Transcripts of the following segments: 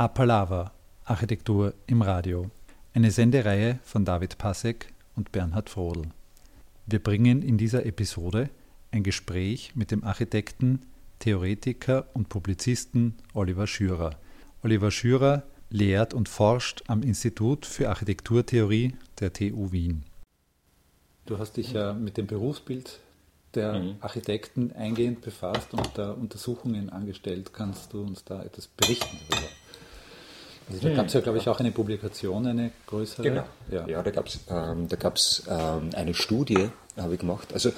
Apalava Architektur im Radio. Eine Sendereihe von David Passek und Bernhard Frodel. Wir bringen in dieser Episode ein Gespräch mit dem Architekten, Theoretiker und Publizisten Oliver Schürer. Oliver Schürer lehrt und forscht am Institut für Architekturtheorie der TU Wien. Du hast dich ja mit dem Berufsbild der mhm. Architekten eingehend befasst und da Untersuchungen angestellt. Kannst du uns da etwas berichten darüber? Also da gab es ja, glaube ich, auch eine Publikation, eine größere. Genau. Ja, ja da gab es ähm, ähm, eine Studie, habe ich gemacht. Also,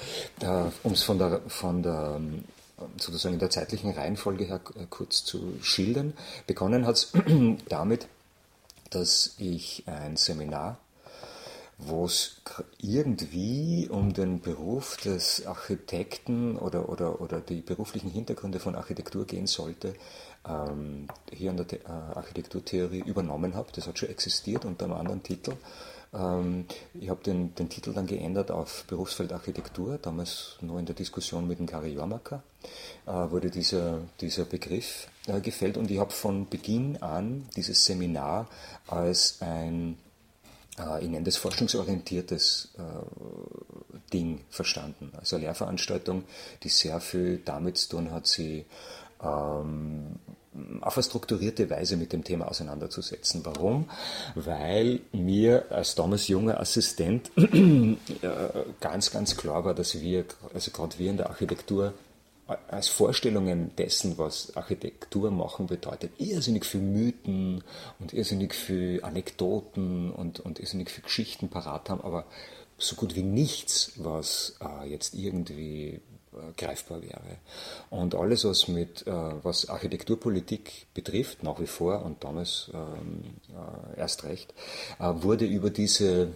um es von der, von der ähm, sozusagen in der zeitlichen Reihenfolge her äh, kurz zu schildern, begonnen hat es damit, dass ich ein Seminar wo es irgendwie um den Beruf des Architekten oder, oder, oder die beruflichen Hintergründe von Architektur gehen sollte, ähm, hier an der The äh, Architekturtheorie übernommen habe. Das hat schon existiert unter einem anderen Titel. Ähm, ich habe den, den Titel dann geändert auf Berufsfeld Architektur, damals nur in der Diskussion mit dem Kari Jormaka äh, wurde dieser, dieser Begriff äh, gefällt und ich habe von Beginn an dieses Seminar als ein äh, ich nenne das forschungsorientiertes äh, Ding verstanden. Also eine Lehrveranstaltung, die sehr viel damit zu tun hat, sie ähm, auf eine strukturierte Weise mit dem Thema auseinanderzusetzen. Warum? Weil mir als damals junger Assistent äh, ganz, ganz klar war, dass wir, also gerade wir in der Architektur, als Vorstellungen dessen, was Architektur machen bedeutet, irrsinnig viel Mythen und irrsinnig viel Anekdoten und, und irrsinnig viel Geschichten parat haben, aber so gut wie nichts, was äh, jetzt irgendwie äh, greifbar wäre. Und alles, was mit, äh, was Architekturpolitik betrifft, nach wie vor und damals ähm, äh, erst recht, äh, wurde über diese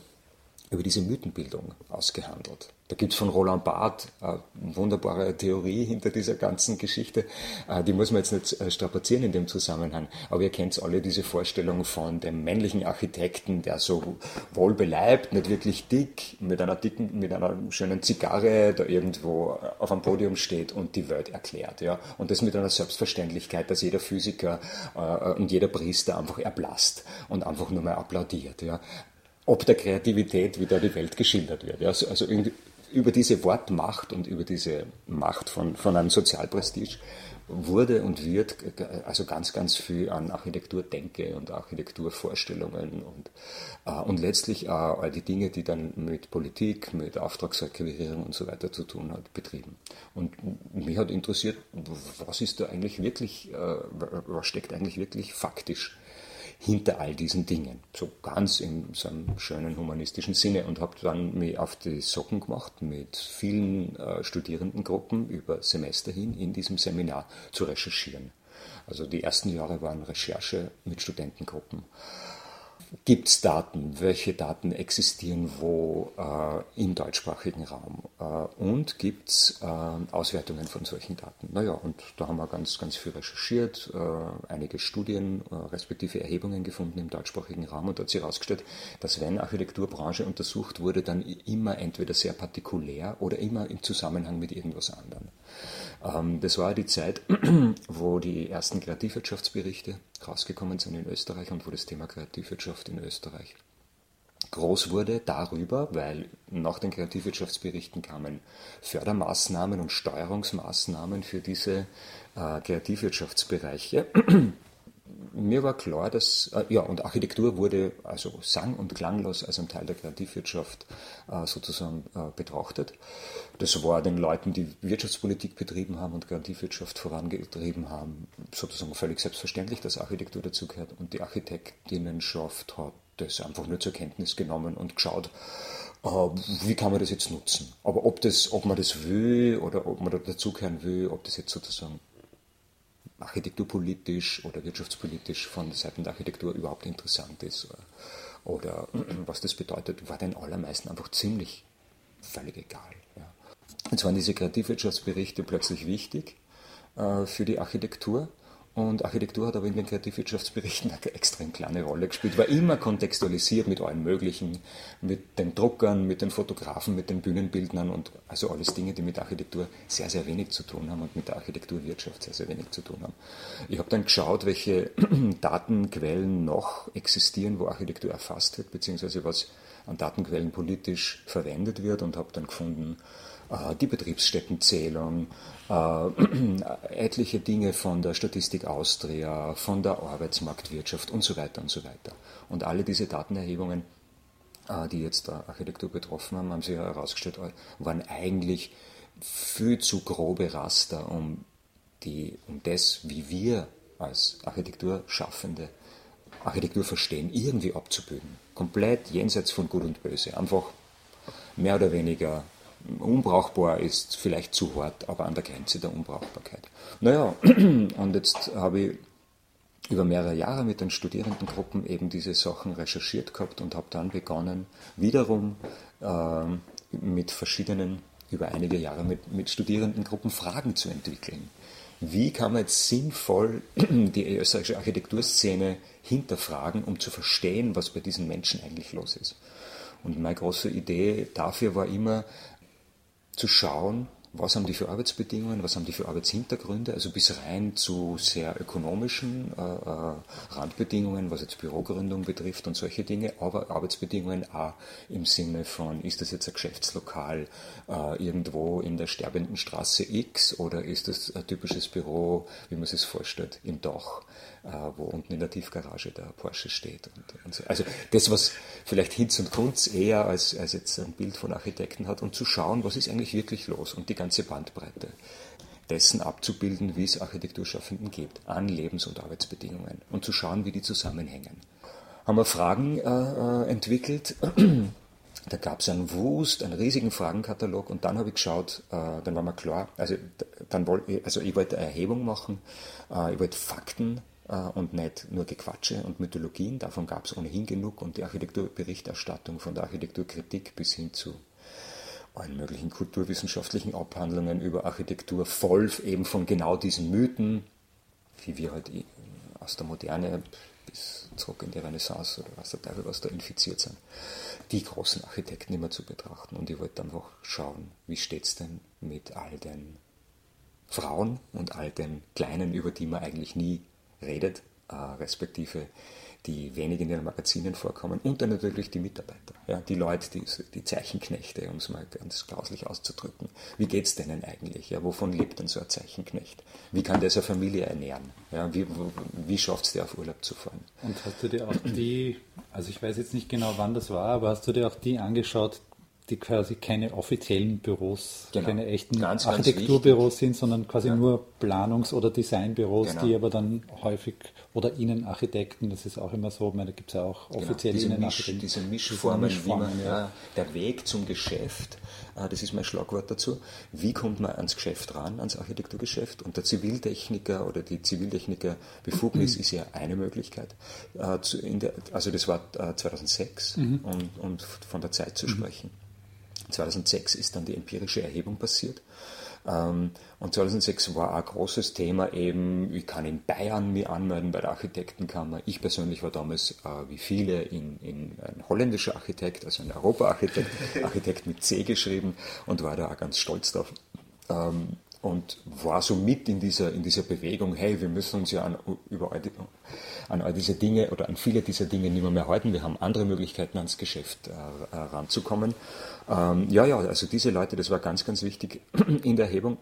über diese Mythenbildung ausgehandelt. Da gibt es von Roland Barth eine wunderbare Theorie hinter dieser ganzen Geschichte. Äh, die muss man jetzt nicht äh, strapazieren in dem Zusammenhang. Aber ihr kennt alle diese Vorstellung von dem männlichen Architekten, der so wohlbeleibt, nicht wirklich dick, mit einer dicken, mit einer schönen Zigarre da irgendwo auf einem Podium steht und die Welt erklärt. Ja? Und das mit einer Selbstverständlichkeit, dass jeder Physiker äh, und jeder Priester einfach erblasst und einfach nur mal applaudiert. Ja? ob der Kreativität, wie da die Welt geschildert wird. Also, also über diese Wortmacht und über diese Macht von, von einem Sozialprestige wurde und wird also ganz, ganz viel an Architekturdenke und Architekturvorstellungen und, äh, und letztlich auch all die Dinge, die dann mit Politik, mit Auftragsakquirierung und so weiter zu tun hat, betrieben. Und mich hat interessiert, was ist da eigentlich wirklich, äh, was steckt eigentlich wirklich faktisch hinter all diesen Dingen. So ganz in so einem schönen humanistischen Sinne und habe dann mich auf die Socken gemacht, mit vielen äh, Studierendengruppen über Semester hin in diesem Seminar zu recherchieren. Also die ersten Jahre waren Recherche mit Studentengruppen. Gibt es Daten? Welche Daten existieren wo äh, im deutschsprachigen Raum? Äh, und gibt es äh, Auswertungen von solchen Daten? Naja, und da haben wir ganz, ganz viel recherchiert, äh, einige Studien äh, respektive Erhebungen gefunden im deutschsprachigen Raum und da hat sich herausgestellt, dass wenn Architekturbranche untersucht wurde, dann immer entweder sehr partikulär oder immer im Zusammenhang mit irgendwas anderem. Ähm, das war die Zeit, wo die ersten Kreativwirtschaftsberichte rausgekommen sind in Österreich und wo das Thema Kreativwirtschaft in Österreich groß wurde darüber, weil nach den Kreativwirtschaftsberichten kamen Fördermaßnahmen und Steuerungsmaßnahmen für diese äh, Kreativwirtschaftsbereiche mir war klar, dass, äh, ja, und Architektur wurde also sang- und klanglos als ein Teil der Kreativwirtschaft äh, sozusagen betrachtet. Das war den Leuten, die Wirtschaftspolitik betrieben haben und Kreativwirtschaft vorangetrieben haben, sozusagen völlig selbstverständlich, dass Architektur dazugehört. Und die Architektinnenschaft hat das einfach nur zur Kenntnis genommen und geschaut, äh, wie kann man das jetzt nutzen. Aber ob, das, ob man das will oder ob man da dazugehören will, ob das jetzt sozusagen architekturpolitisch oder wirtschaftspolitisch von Seiten der Architektur überhaupt interessant ist oder was das bedeutet, war den allermeisten einfach ziemlich völlig egal. Ja. Jetzt waren diese Kreativwirtschaftsberichte plötzlich wichtig äh, für die Architektur Und Architektur hat aber in den Kreativwirtschaftsberichten eine extrem kleine Rolle gespielt, war immer kontextualisiert mit allen möglichen, mit den Druckern, mit den Fotografen, mit den Bühnenbildnern und also alles Dinge, die mit Architektur sehr, sehr wenig zu tun haben und mit der Architekturwirtschaft sehr, sehr wenig zu tun haben. Ich habe dann geschaut, welche Datenquellen noch existieren, wo Architektur erfasst wird, beziehungsweise was an Datenquellen politisch verwendet wird und habe dann gefunden, die Betriebsstättenzählung, äh, etliche Dinge von der Statistik Austria, von der Arbeitsmarktwirtschaft und so weiter und so weiter. Und alle diese Datenerhebungen, äh, die jetzt Architektur betroffen haben, haben sich herausgestellt, waren eigentlich viel zu grobe Raster, um, die, um das, wie wir als Architekturschaffende Architektur verstehen, irgendwie abzubilden. Komplett jenseits von Gut und Böse. Einfach mehr oder weniger unbrauchbar ist vielleicht zu hart, aber an der Grenze der Unbrauchbarkeit. Naja, und jetzt habe ich über mehrere Jahre mit den Studierendengruppen eben diese Sachen recherchiert gehabt und habe dann begonnen, wiederum äh, mit verschiedenen, über einige Jahre mit, mit Studierendengruppen Fragen zu entwickeln. Wie kann man jetzt sinnvoll die österreichische Architekturszene hinterfragen, um zu verstehen, was bei diesen Menschen eigentlich los ist? Und meine große Idee dafür war immer, zu schauen, was haben die für Arbeitsbedingungen, was haben die für Arbeitshintergründe, also bis rein zu sehr ökonomischen äh, äh, Randbedingungen, was jetzt Bürogründung betrifft und solche Dinge, aber Arbeitsbedingungen auch im Sinne von, ist das jetzt ein Geschäftslokal äh, irgendwo in der sterbenden Straße X oder ist das ein typisches Büro, wie man sich vorstellt, im Dach, wo unten in der Tiefgarage der Porsche steht. Und, und so. Also das, was vielleicht Hinz und Kunz eher als, als jetzt ein Bild von Architekten hat und zu schauen, was ist eigentlich wirklich los und die ganze Bandbreite dessen abzubilden, wie es Architekturschaffenden geht, an Lebens- und Arbeitsbedingungen und zu schauen, wie die zusammenhängen. Haben wir Fragen äh, äh entwickelt. Da gab es einen Wust, einen riesigen Fragenkatalog und dann habe ich geschaut, äh, dann war mir klar, also, dann wollte, also ich wollte eine Erhebung machen, äh, ich wollte Fakten äh, und nicht nur Gequatsche und Mythologien, davon gab es ohnehin genug und die Architekturberichterstattung von der Architekturkritik bis hin zu allen möglichen kulturwissenschaftlichen Abhandlungen über Architektur voll eben von genau diesen Mythen, wie wir halt aus der Moderne bis zurück in die Renaissance oder was der Teufel was da infiziert sind, die großen Architekten immer zu betrachten. Und ich wollte einfach schauen, wie steht es denn mit all den Frauen und all den Kleinen, über die man eigentlich nie redet, äh, respektive die wenig in den Magazinen vorkommen und dann natürlich die Mitarbeiter, ja, die Leute, die, die Zeichenknechte, um es mal ganz grauslich auszudrücken. Wie geht es denen eigentlich? Ja, wovon lebt denn so ein Zeichenknecht? Wie kann der seine Familie ernähren? Ja, wie wie schafft es der auf Urlaub zu fahren? Und hast du dir auch die, also ich weiß jetzt nicht genau wann das war, aber hast du dir auch die angeschaut, die quasi keine offiziellen Büros, genau. keine echten ganz, Architekturbüros ganz sind, sondern quasi ja. nur Planungs- oder Designbüros, genau. die aber dann häufig, oder Innenarchitekten, das ist auch immer so, meine, da gibt es ja auch genau. offizielle diese Innenarchitekten. Misch, diese Mischformen, diese Mischformen man, ja. der Weg zum Geschäft, äh, das ist mein Schlagwort dazu, wie kommt man ans Geschäft ran, ans Architekturgeschäft und der Ziviltechniker oder die Ziviltechnikerbefugnis ist ja eine Möglichkeit. Äh, also das war 2006, äh, mhm. um, um von der Zeit zu mhm. Sprechen. 2006 ist dann die empirische Erhebung passiert. Ähm, und 2006 war ein großes Thema eben, ich kann in Bayern mich anmelden bei der Architektenkammer. Ich persönlich war damals, äh, wie viele, in, in ein holländischer Architekt, also ein Europa-Architekt, Architekt mit C geschrieben und war da auch ganz stolz drauf. Ähm, und war so mit in dieser, in dieser Bewegung, hey, wir müssen uns ja an, über all die, an all diese Dinge oder an viele dieser Dinge nicht mehr, mehr halten. Wir haben andere Möglichkeiten, ans Geschäft äh, ranzukommen. Ähm, ja, ja, also diese Leute, das war ganz, ganz wichtig in der Erhebung.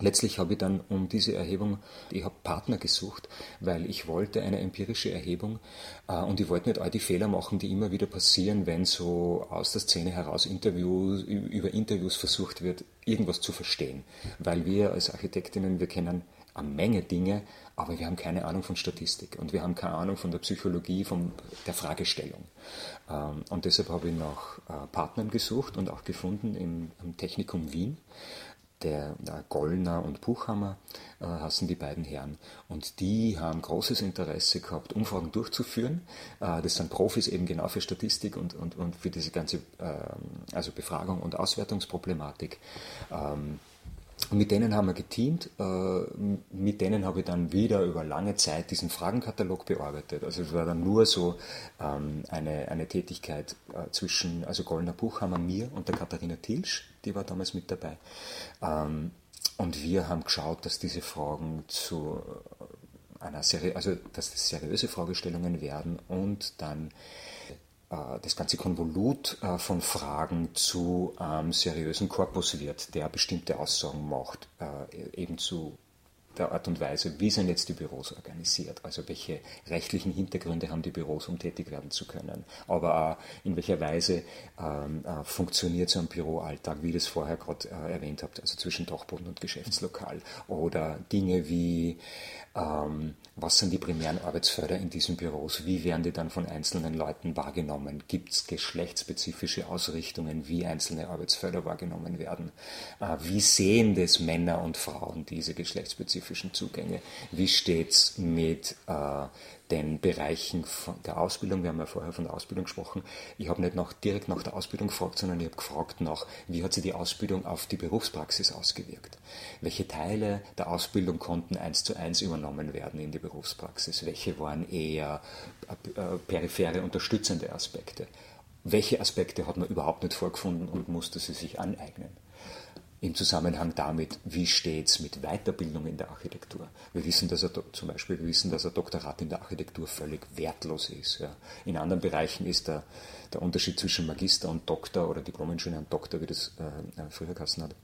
Letztlich habe ich dann um diese Erhebung, ich habe Partner gesucht, weil ich wollte eine empirische Erhebung äh, und ich wollte nicht all die Fehler machen, die immer wieder passieren, wenn so aus der Szene heraus Interviews, über Interviews versucht wird, irgendwas zu verstehen. Weil wir als Architektinnen, wir kennen eine Menge Dinge, aber wir haben keine Ahnung von Statistik und wir haben keine Ahnung von der Psychologie, von der Fragestellung. Ähm, und deshalb habe ich nach äh, Partnern gesucht und auch gefunden im, Technikum Wien der, der Gollner und Buchhammer äh, hassen die beiden Herren. Und die haben großes Interesse gehabt, Umfragen durchzuführen. Äh, das sind Profis eben genau für Statistik und, und, und für diese ganze äh, also Befragung und Auswertungsproblematik. Ähm, mit denen haben wir geteamt, äh, mit denen habe ich dann wieder über lange Zeit diesen Fragenkatalog bearbeitet. Also es war dann nur so ähm, eine, eine Tätigkeit äh, zwischen, also Goldener Buchhammer, mir und der Katharina Tilsch, die war damals mit dabei. Ähm, und wir haben geschaut, dass diese Fragen zu einer Serie, also dass das seriöse Fragestellungen werden und dann das ganze Konvolut äh, von Fragen zu einem seriösen Korpus wird, der bestimmte Aussagen macht, äh, eben zu der Art und Weise, wie sind jetzt die Büros organisiert, also welche rechtlichen Hintergründe haben die Büros, um tätig werden zu können, aber auch in welcher Weise ähm, äh, funktioniert so ein Büroalltag, wie ich das vorher gerade äh, erwähnt habt, also zwischen Dachboden und Geschäftslokal? Oder Dinge wie ähm, was sind die primären Arbeitsfelder in diesen Büros, wie werden die dann von einzelnen Leuten wahrgenommen, gibt es geschlechtsspezifische Ausrichtungen, wie einzelne Arbeitsfelder wahrgenommen werden, äh, wie sehen das Männer und Frauen diese geschlechtsspezifischen Zugänge, wie steht es mit äh, den Bereichen der Ausbildung, wir haben ja vorher von der Ausbildung gesprochen, ich habe nicht nach, direkt nach der Ausbildung gefragt, sondern ich habe gefragt nach, wie hat sich die Ausbildung auf die Berufspraxis ausgewirkt? Welche Teile der Ausbildung konnten eins zu eins übernommen werden in die Berufspraxis? Welche waren eher äh, periphere unterstützende Aspekte? Welche Aspekte hat man überhaupt nicht vorgefunden und musste sie sich aneignen? Im Zusammenhang damit, wie steht es mit Weiterbildung in der Architektur. Wir wissen, dass er zum Beispiel, wir wissen, dass ein Doktorat in der Architektur völlig wertlos ist. Ja. In anderen Bereichen ist der, der Unterschied zwischen Magister und Doktor oder Diplomingenieur und Doktor, wie das äh, früher Kassen hat,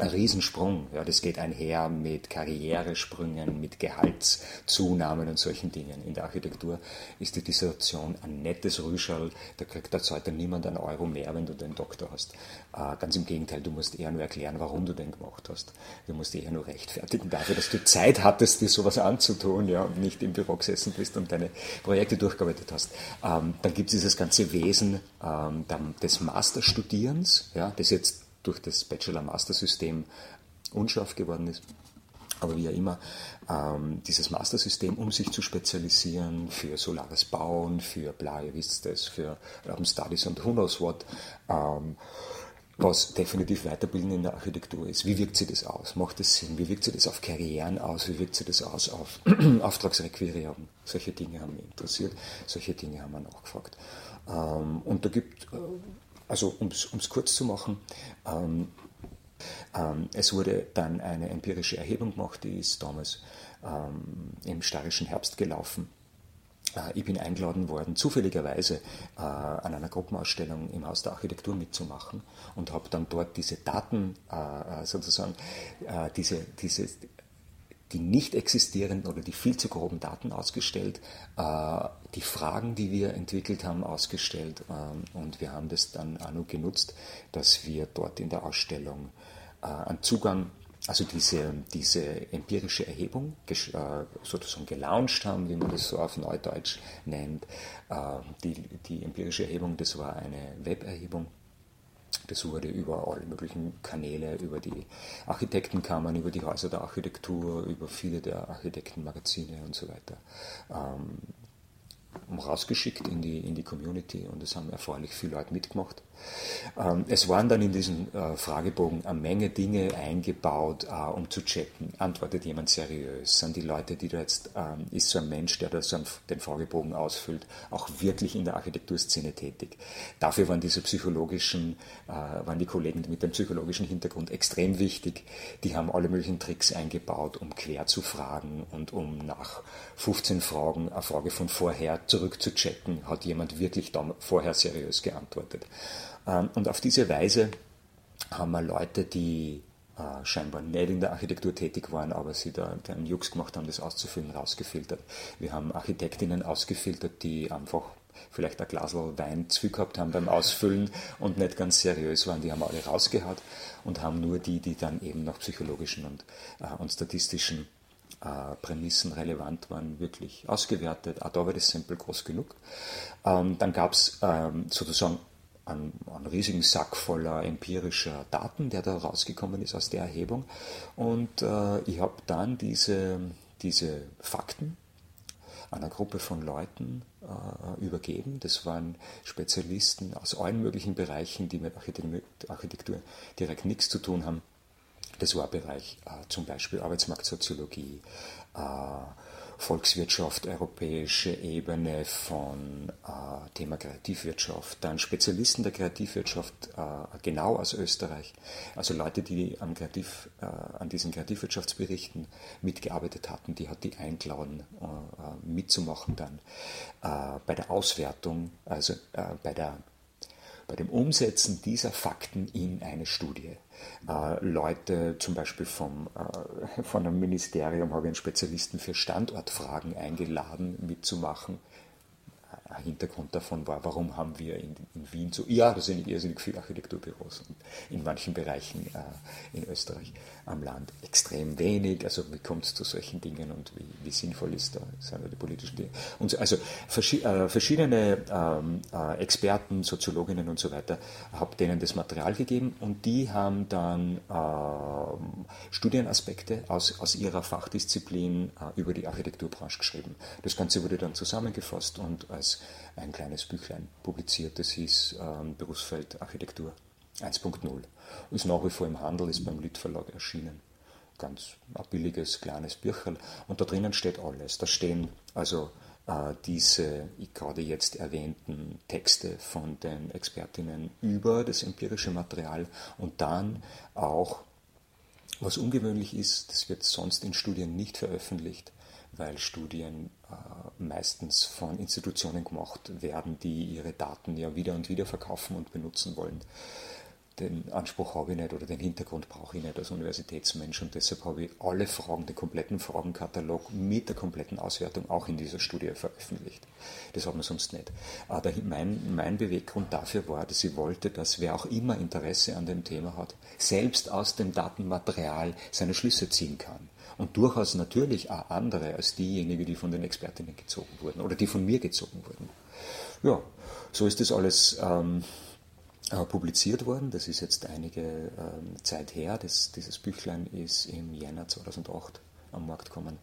Riesensprung. Ja, das geht einher mit Karrieresprüngen, mit Gehaltszunahmen und solchen Dingen. In der Architektur ist die Dissertation ein nettes Rüschel, da kriegt das heute niemand einen Euro mehr, wenn du den Doktor hast. Äh, ganz im Gegenteil, du musst eher nur erklären, warum du den gemacht hast. Du musst eher nur rechtfertigen dafür, dass du Zeit hattest, dir sowas anzutun, ja, und nicht im Büro gesessen bist und deine Projekte durchgearbeitet hast. Ähm, dann gibt es dieses ganze Wesen ähm, des Masterstudierens, ja, das jetzt durch das Bachelor-Master-System unscharf geworden ist. Aber wie auch immer, ähm, dieses Master-System, um sich zu spezialisieren für solares Bauen, für bla, ihr wisst das, für Urban Studies und who knows what, ähm, was definitiv Weiterbilden in der Architektur ist. Wie wirkt sich das aus? Macht das Sinn? Wie wirkt sich das auf Karrieren aus? Wie wirkt sich das aus auf Auftragsrequirierung? Solche Dinge haben mich interessiert, solche Dinge haben wir nachgefragt. Ähm, und da gibt äh, also um es kurz zu machen, ähm, ähm, es wurde dann eine empirische Erhebung gemacht, die ist damals ähm, im starischen Herbst gelaufen. Äh, ich bin eingeladen worden, zufälligerweise äh, an einer Gruppenausstellung im Haus der Architektur mitzumachen und habe dann dort diese Daten, äh, äh sozusagen, äh, diese, diese die nicht existierenden oder die viel zu groben Daten ausgestellt, äh, die Fragen, die wir entwickelt haben, ausgestellt ähm, und wir haben das dann auch genutzt, dass wir dort in der Ausstellung äh, einen Zugang, also diese, diese empirische Erhebung äh, sozusagen gelauncht haben, wie man das so auf Neudeutsch nennt. Die, die empirische Erhebung, das war eine Weberhebung das wurde über alle möglichen Kanäle, über die Architektenkammern, über die Häuser der Architektur, über viele der Architektenmagazine und so weiter ähm, rausgeschickt in die, in die Community und es haben erfreulich viele Leute mitgemacht. Ähm, es waren dann in diesem äh, Fragebogen eine Menge Dinge eingebaut, äh, um zu checken, antwortet jemand seriös, sind die Leute, die da jetzt, ähm, ist so ein Mensch, der da so den Fragebogen ausfüllt, auch wirklich in der Architekturszene tätig. Dafür waren diese psychologischen, äh, waren die Kollegen mit dem psychologischen Hintergrund extrem wichtig. Die haben alle möglichen Tricks eingebaut, um quer zu fragen und um nach 15 Fragen eine Frage von vorher zurückzuchecken, hat jemand wirklich da vorher seriös geantwortet. Ähm, und auf diese Weise haben wir Leute, die äh, scheinbar nicht in der Architektur tätig waren, aber sie da einen Jux gemacht haben, das auszufüllen, rausgefiltert. Wir haben Architektinnen ausgefiltert, die einfach vielleicht ein Glas Wein zu gehabt haben beim Ausfüllen und nicht ganz seriös waren. Die haben alle rausgehaut und haben nur die, die dann eben nach psychologischen und, äh, und statistischen äh, Prämissen relevant waren, wirklich ausgewertet. Auch da war das Sample groß genug. Ähm, dann gab es ähm, sozusagen einen, einen, riesigen Sack voller empirischer Daten, der da rausgekommen ist aus der Erhebung. Und äh, ich habe dann diese, diese Fakten einer Gruppe von Leuten äh, übergeben. Das waren Spezialisten aus allen möglichen Bereichen, die mit Architektur direkt nichts zu tun haben Das war Bereich äh, zum Beispiel Arbeitsmarktsoziologie, äh, Volkswirtschaft, europäische Ebene von äh, Thema Kreativwirtschaft, dann Spezialisten der Kreativwirtschaft äh, genau aus Österreich, also Leute, die am Kreativ, äh, an diesen Kreativwirtschaftsberichten mitgearbeitet hatten, die hat die eingeladen, äh, äh, mitzumachen dann. Äh, bei der Auswertung, also bei der bei dem Umsetzen dieser Fakten in eine Studie. Äh, Leute, zum Beispiel vom, äh, von einem Ministerium, habe ich einen Spezialisten für Standortfragen eingeladen, mitzumachen. Hintergrund davon war, warum haben wir in, in Wien so, ja, da sind irrsinnig viele Architekturbüros in manchen Bereichen äh, in Österreich am Land extrem wenig. Also wie kommt es zu solchen Dingen und wie, wie sinnvoll ist da, sind da die politischen Dinge. Und so, also verschi äh, verschiedene ähm, äh, Experten, Soziologinnen und so weiter, habe denen das Material gegeben und die haben dann ähm, Studienaspekte aus, aus ihrer Fachdisziplin äh, über die Architekturbranche geschrieben. Das Ganze wurde dann zusammengefasst und als ein kleines Büchlein publiziert, das hieß ähm, Berufsfeld Architektur 1.0. Ist nach wie vor im Handel, ist beim Lied erschienen. Ganz ein billiges, kleines Bücherl. Und da drinnen steht alles. Da stehen also äh, diese gerade jetzt erwähnten Texte von den Expertinnen über das empirische Material und dann auch, was ungewöhnlich ist, das wird sonst in Studien nicht veröffentlicht, weil Studien äh, meistens von Institutionen gemacht werden, die ihre Daten ja wieder und wieder verkaufen und benutzen wollen. Den Anspruch habe ich nicht oder den Hintergrund brauche ich nicht als Universitätsmensch und deshalb habe ich alle Fragen, den kompletten Fragenkatalog mit der kompletten Auswertung auch in dieser Studie veröffentlicht. Das hat man sonst nicht. Aber mein, mein Beweggrund dafür war, dass ich wollte, dass wer auch immer Interesse an dem Thema hat, selbst aus dem Datenmaterial seine Schlüsse ziehen kann und durchaus natürlich auch andere als diejenigen, die von den Expertinnen gezogen wurden oder die von mir gezogen wurden. Ja, so ist das alles ähm, äh, publiziert worden. Das ist jetzt einige ähm, Zeit her. Das, dieses Büchlein ist im Jänner 2008 am Markt gekommen.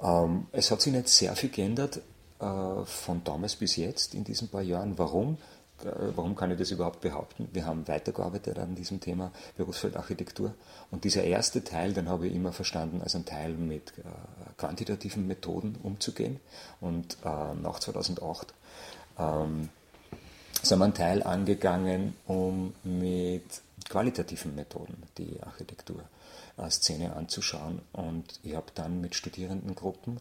Ähm, es hat sich nicht sehr viel geändert äh, von damals bis jetzt in diesen paar Jahren. Warum? Äh, warum kann ich das überhaupt behaupten? Wir haben weitergearbeitet an diesem Thema Berufsfeldarchitektur. Und dieser erste Teil, den habe ich immer verstanden als ein Teil mit äh, quantitativen Methoden umzugehen. Und äh, nach 2008 ähm, sind wir einen Teil angegangen, um mit qualitativen Methoden die Architekturszene anzuschauen. Und ich habe dann mit Studierendengruppen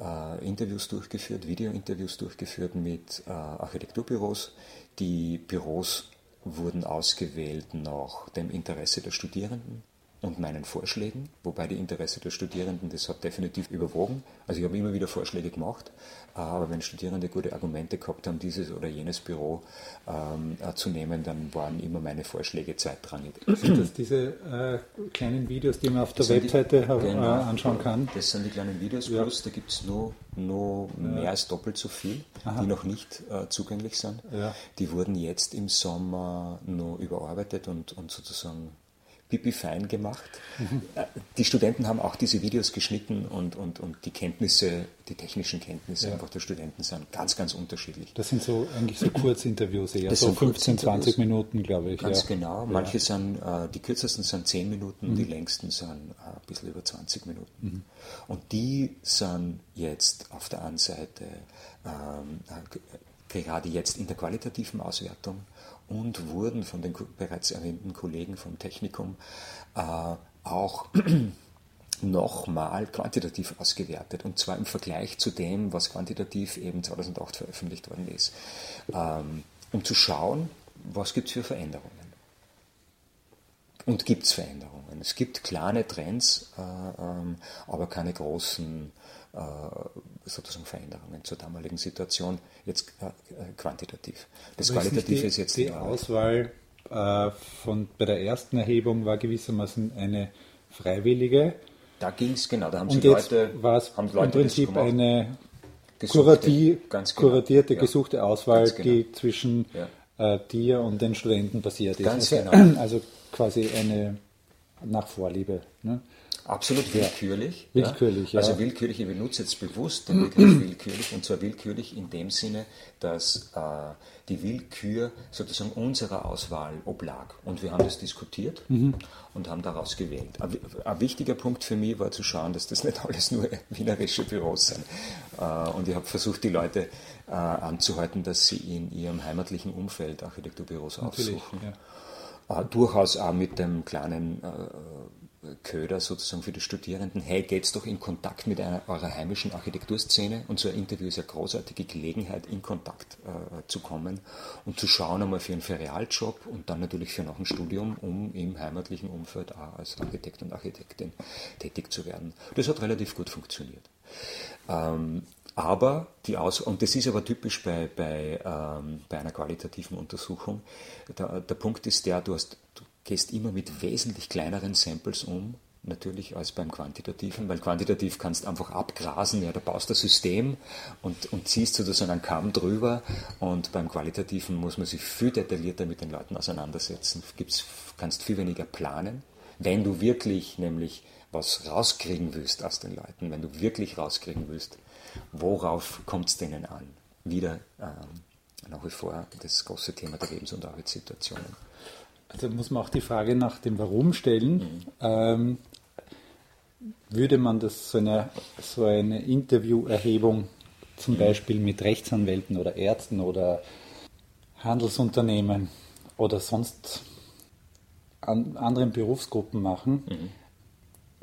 äh, Interviews durchgeführt, Videointerviews durchgeführt mit äh, Architekturbüros. Die Büros wurden ausgewählt nach dem Interesse der Studierenden und meinen Vorschlägen, wobei die Interesse der Studierenden, das hat definitiv überwogen. Also ich habe immer wieder Vorschläge gemacht, aber wenn Studierende gute Argumente gehabt haben, dieses oder jenes Büro ähm, äh, zu nehmen, dann waren immer meine Vorschläge zweitrangig. Sind das diese äh, kleinen Videos, die man auf der Webseite die, genau, äh, anschauen kann? Das sind die kleinen Videos, ja. plus da gibt es nur, nur mehr als doppelt so viel, Aha. die noch nicht äh, zugänglich sind. Ja. Die wurden jetzt im Sommer nur überarbeitet und, und sozusagen pipi fein gemacht. Mhm. Die Studenten haben auch diese Videos geschnitten und, und, und die Kenntnisse, die technischen Kenntnisse ja. einfach der Studenten sind ganz, ganz unterschiedlich. Das sind so eigentlich so Kurzinterviews, eher das so 15, 20 Minuten, glaube ich. Ganz ja. genau. Manche ja. sind, äh, die kürzesten sind 10 Minuten, mhm. die längsten sind äh, ein bisschen über 20 Minuten. Mhm. Und die sind jetzt auf der einen Seite ähm, äh, gerade jetzt in der qualitativen Auswertung und wurden von den bereits erwähnten Kollegen vom Technikum äh, auch nochmal quantitativ ausgewertet und zwar im Vergleich zu dem, was quantitativ eben 2008 veröffentlicht worden ist, ähm, um zu schauen, was gibt es für Veränderungen. Und gibt es Veränderungen? Es gibt kleine Trends, äh, ähm, aber keine großen sozusagen Veränderungen zur damaligen Situation, jetzt äh, quantitativ. Das Aber Qualitative ist, ist, jetzt die Auswahl äh, von, bei der ersten Erhebung war gewissermaßen eine freiwillige. Da ging es, genau, da haben Und jetzt Leute, war es im Prinzip eine gesuchte, genau. kuratierte, ja. gesuchte Auswahl, genau. die zwischen ja. äh, dir und den Studenten passiert ist. Ganz also, genau. Also quasi eine nach Vorliebe. Ne? Absolut willkürlich. Willkürlich, ja. Also willkürlich, ich benutze jetzt bewusst den Begriff willkürlich und zwar willkürlich in dem Sinne, dass äh, die Willkür sozusagen unserer Auswahl oblag. Und wir haben das diskutiert mhm. und haben daraus gewählt. Ein, ein, wichtiger Punkt für mich war zu schauen, dass das nicht alles nur wienerische Büros sind. Äh, und ich habe versucht, die Leute äh, anzuhalten, dass sie in ihrem heimatlichen Umfeld Architekturbüros Natürlich, aufsuchen. Ja. Äh, durchaus auch mit dem kleinen Köder sozusagen für die Studierenden, hey, geht's doch in Kontakt mit einer, eurer heimischen Architekturszene und so ein Interview ist eine großartige Gelegenheit, in Kontakt äh, zu kommen und zu schauen einmal für einen Ferialjob und dann natürlich für noch ein Studium, um im heimatlichen Umfeld auch als Architekt und Architektin tätig zu werden. Das hat relativ gut funktioniert. Ähm, aber die Aus und das ist aber typisch bei, bei, ähm, bei einer qualitativen Untersuchung. Der, der Punkt ist der, du, hast, du gehst immer mit wesentlich kleineren Samples um, natürlich als beim Quantitativen, weil quantitativ kannst du einfach abgrasen, ja, da baust ein System und, und ziehst sozusagen einen Kamm drüber und beim Qualitativen muss man sich viel detaillierter mit den Leuten auseinandersetzen, Gibt's, kannst viel weniger planen, wenn du wirklich nämlich was rauskriegen willst aus den Leuten, wenn du wirklich rauskriegen willst, worauf kommt es denen an? Wieder ähm, nach wie vor das große Thema der Lebens- und Arbeitssituationen. Also muss man auch die Frage nach dem Warum stellen. Mhm. Ähm, würde man das so eine, so eine Interviewerhebung zum mhm. Beispiel mit Rechtsanwälten oder Ärzten oder Handelsunternehmen oder sonst an anderen Berufsgruppen machen, mhm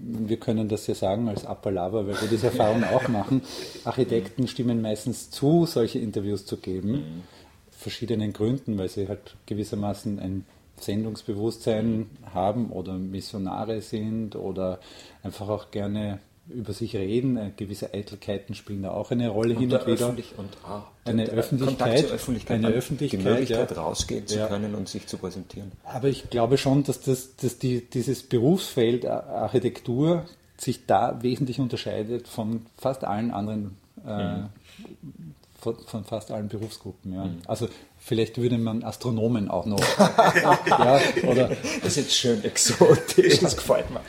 wir können das ja sagen als Appalava, weil wir diese Erfahrung auch machen. Architekten stimmen meistens zu, solche Interviews zu geben. Mhm. Verschiedenen Gründen, weil sie halt gewissermaßen ein Sendungsbewusstsein haben oder Missionare sind oder einfach auch gerne über sich reden. Äh, gewisse Eitelkeiten spielen da auch eine Rolle und hin und wieder. Öffentlich und ah, eine Öffentlichkeit, Öffentlichkeit, eine Öffentlichkeit, die Möglichkeit ja. rausgehen zu ja. können und sich zu präsentieren. Aber ich glaube schon, dass, das, dass die, dieses Berufsfeld Architektur sich da wesentlich unterscheidet von fast allen anderen äh, mhm von, von fast allen Berufsgruppen. Ja. Mhm. Also vielleicht würde man Astronomen auch noch. ja, oder, das ist jetzt schön exotisch, das gefällt mir.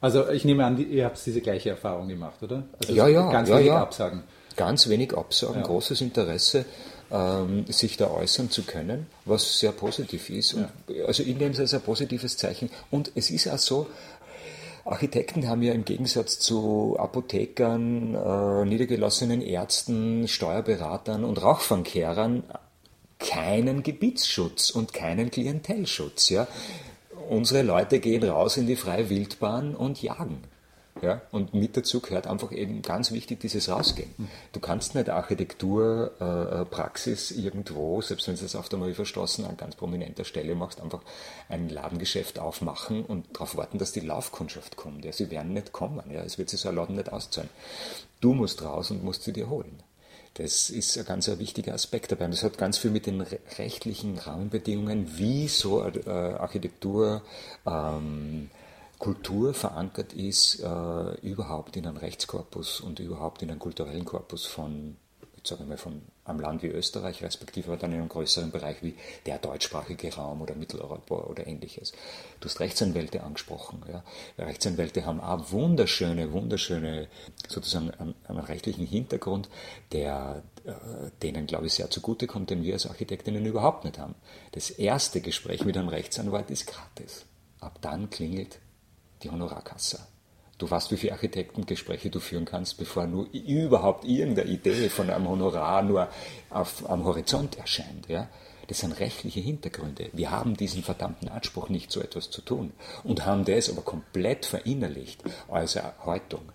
Also ich nehme an, ihr habt diese gleiche Erfahrung gemacht, oder? Also ja, ja. Ganz ja, wenig ja. Absagen. Ganz wenig Absagen, ja. großes Interesse. Ähm, sich da äußern zu können, was sehr positiv ist. Und, also ich nehme es als ein positives Zeichen. Und es ist auch so, Architekten haben ja im Gegensatz zu Apothekern, äh, niedergelassenen Ärzten, Steuerberatern und Rauchfangkehrern keinen Gebietsschutz und keinen Klientelschutz. Ja? Unsere Leute gehen raus in die freie Wildbahn und jagen. Ja? Und mit dazu gehört einfach eben ganz wichtig dieses Rausgehen. Du kannst nicht Architekturpraxis äh, irgendwo, selbst wenn du es auf der Mariferstraße an ganz prominenter Stelle machst, einfach ein Ladengeschäft aufmachen und darauf warten, dass die Laufkundschaft kommt. Ja? Sie werden nicht kommen. Ja? Es wird sich so ein Laden nicht auszahlen. Du musst raus und musst sie dir holen. Das ist ein ganz wichtiger Aspekt dabei. Und das hat ganz viel mit den rechtlichen Rahmenbedingungen, wie so äh, Architektur ähm, Kultur verankert ist, äh, überhaupt in einem Rechtskorpus und überhaupt in einem kulturellen Korpus von, jetzt sage ich mal, von einem Land wie Österreich, respektive dann in einem größeren Bereich wie der deutschsprachige Raum oder Mitteleuropa oder ähnliches. Du hast Rechtsanwälte angesprochen. Ja. Rechtsanwälte haben auch wunderschöne, wunderschöne, sozusagen einen, einen rechtlichen Hintergrund, der äh, denen, glaube ich, sehr zugutekommt, den wir als Architektinnen überhaupt nicht haben. Das erste Gespräch mit einem Rechtsanwalt ist gratis. Ab dann klingelt die Honorarkasse. Du weißt, wie viele Architektengespräche du führen kannst, bevor nur überhaupt irgendeine Idee von einem Honorar nur auf, am Horizont erscheint. Ja? Das sind rechtliche Hintergründe. Wir haben diesen verdammten Anspruch, nicht so etwas zu tun. Und haben das aber komplett verinnerlicht als Erhaltung.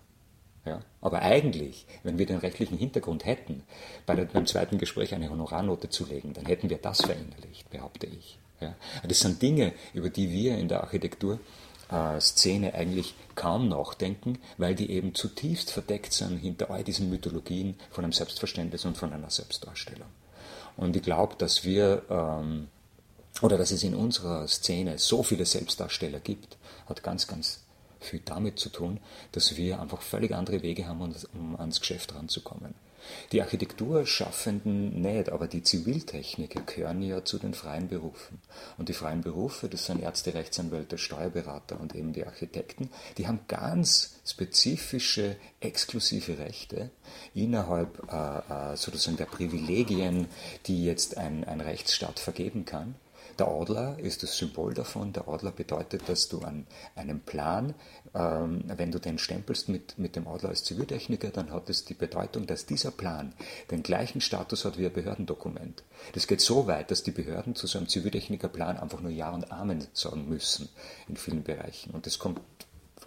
Ja? Aber eigentlich, wenn wir den rechtlichen Hintergrund hätten, bei beim zweiten Gespräch eine Honorarnote zu legen, dann hätten wir das verinnerlicht, behaupte ich. Ja? Das sind Dinge, über die wir in der Architektur Szene eigentlich kaum nachdenken, weil die eben zutiefst verdeckt sind hinter all diesen Mythologien von einem Selbstverständnis und von einer Selbstdarstellung. Und ich glaube, dass wir, ähm, oder dass es in unserer Szene so viele Selbstdarsteller gibt, hat ganz, ganz viel damit zu tun, dass wir einfach völlig andere Wege haben, um ans Geschäft ranzukommen. Die Architekturschaffenden nicht, aber die Ziviltechniker gehören ja zu den freien Berufen. Und die freien Berufe, das sind Ärzte, Rechtsanwälte, Steuerberater und eben die Architekten, die haben ganz spezifische, exklusive Rechte innerhalb äh, äh sozusagen der Privilegien, die jetzt ein, ein Rechtsstaat vergeben kann. Der Adler ist das Symbol davon. Der Adler bedeutet, dass du an einem Plan, ähm, wenn du den stempelst mit, mit dem Adler als Ziviltechniker, dann hat es die Bedeutung, dass dieser Plan den gleichen Status hat wie ein Behördendokument. Das geht so weit, dass die Behörden zu so einem Ziviltechnikerplan einfach nur Ja und Amen sagen müssen in vielen Bereichen. Und das kommt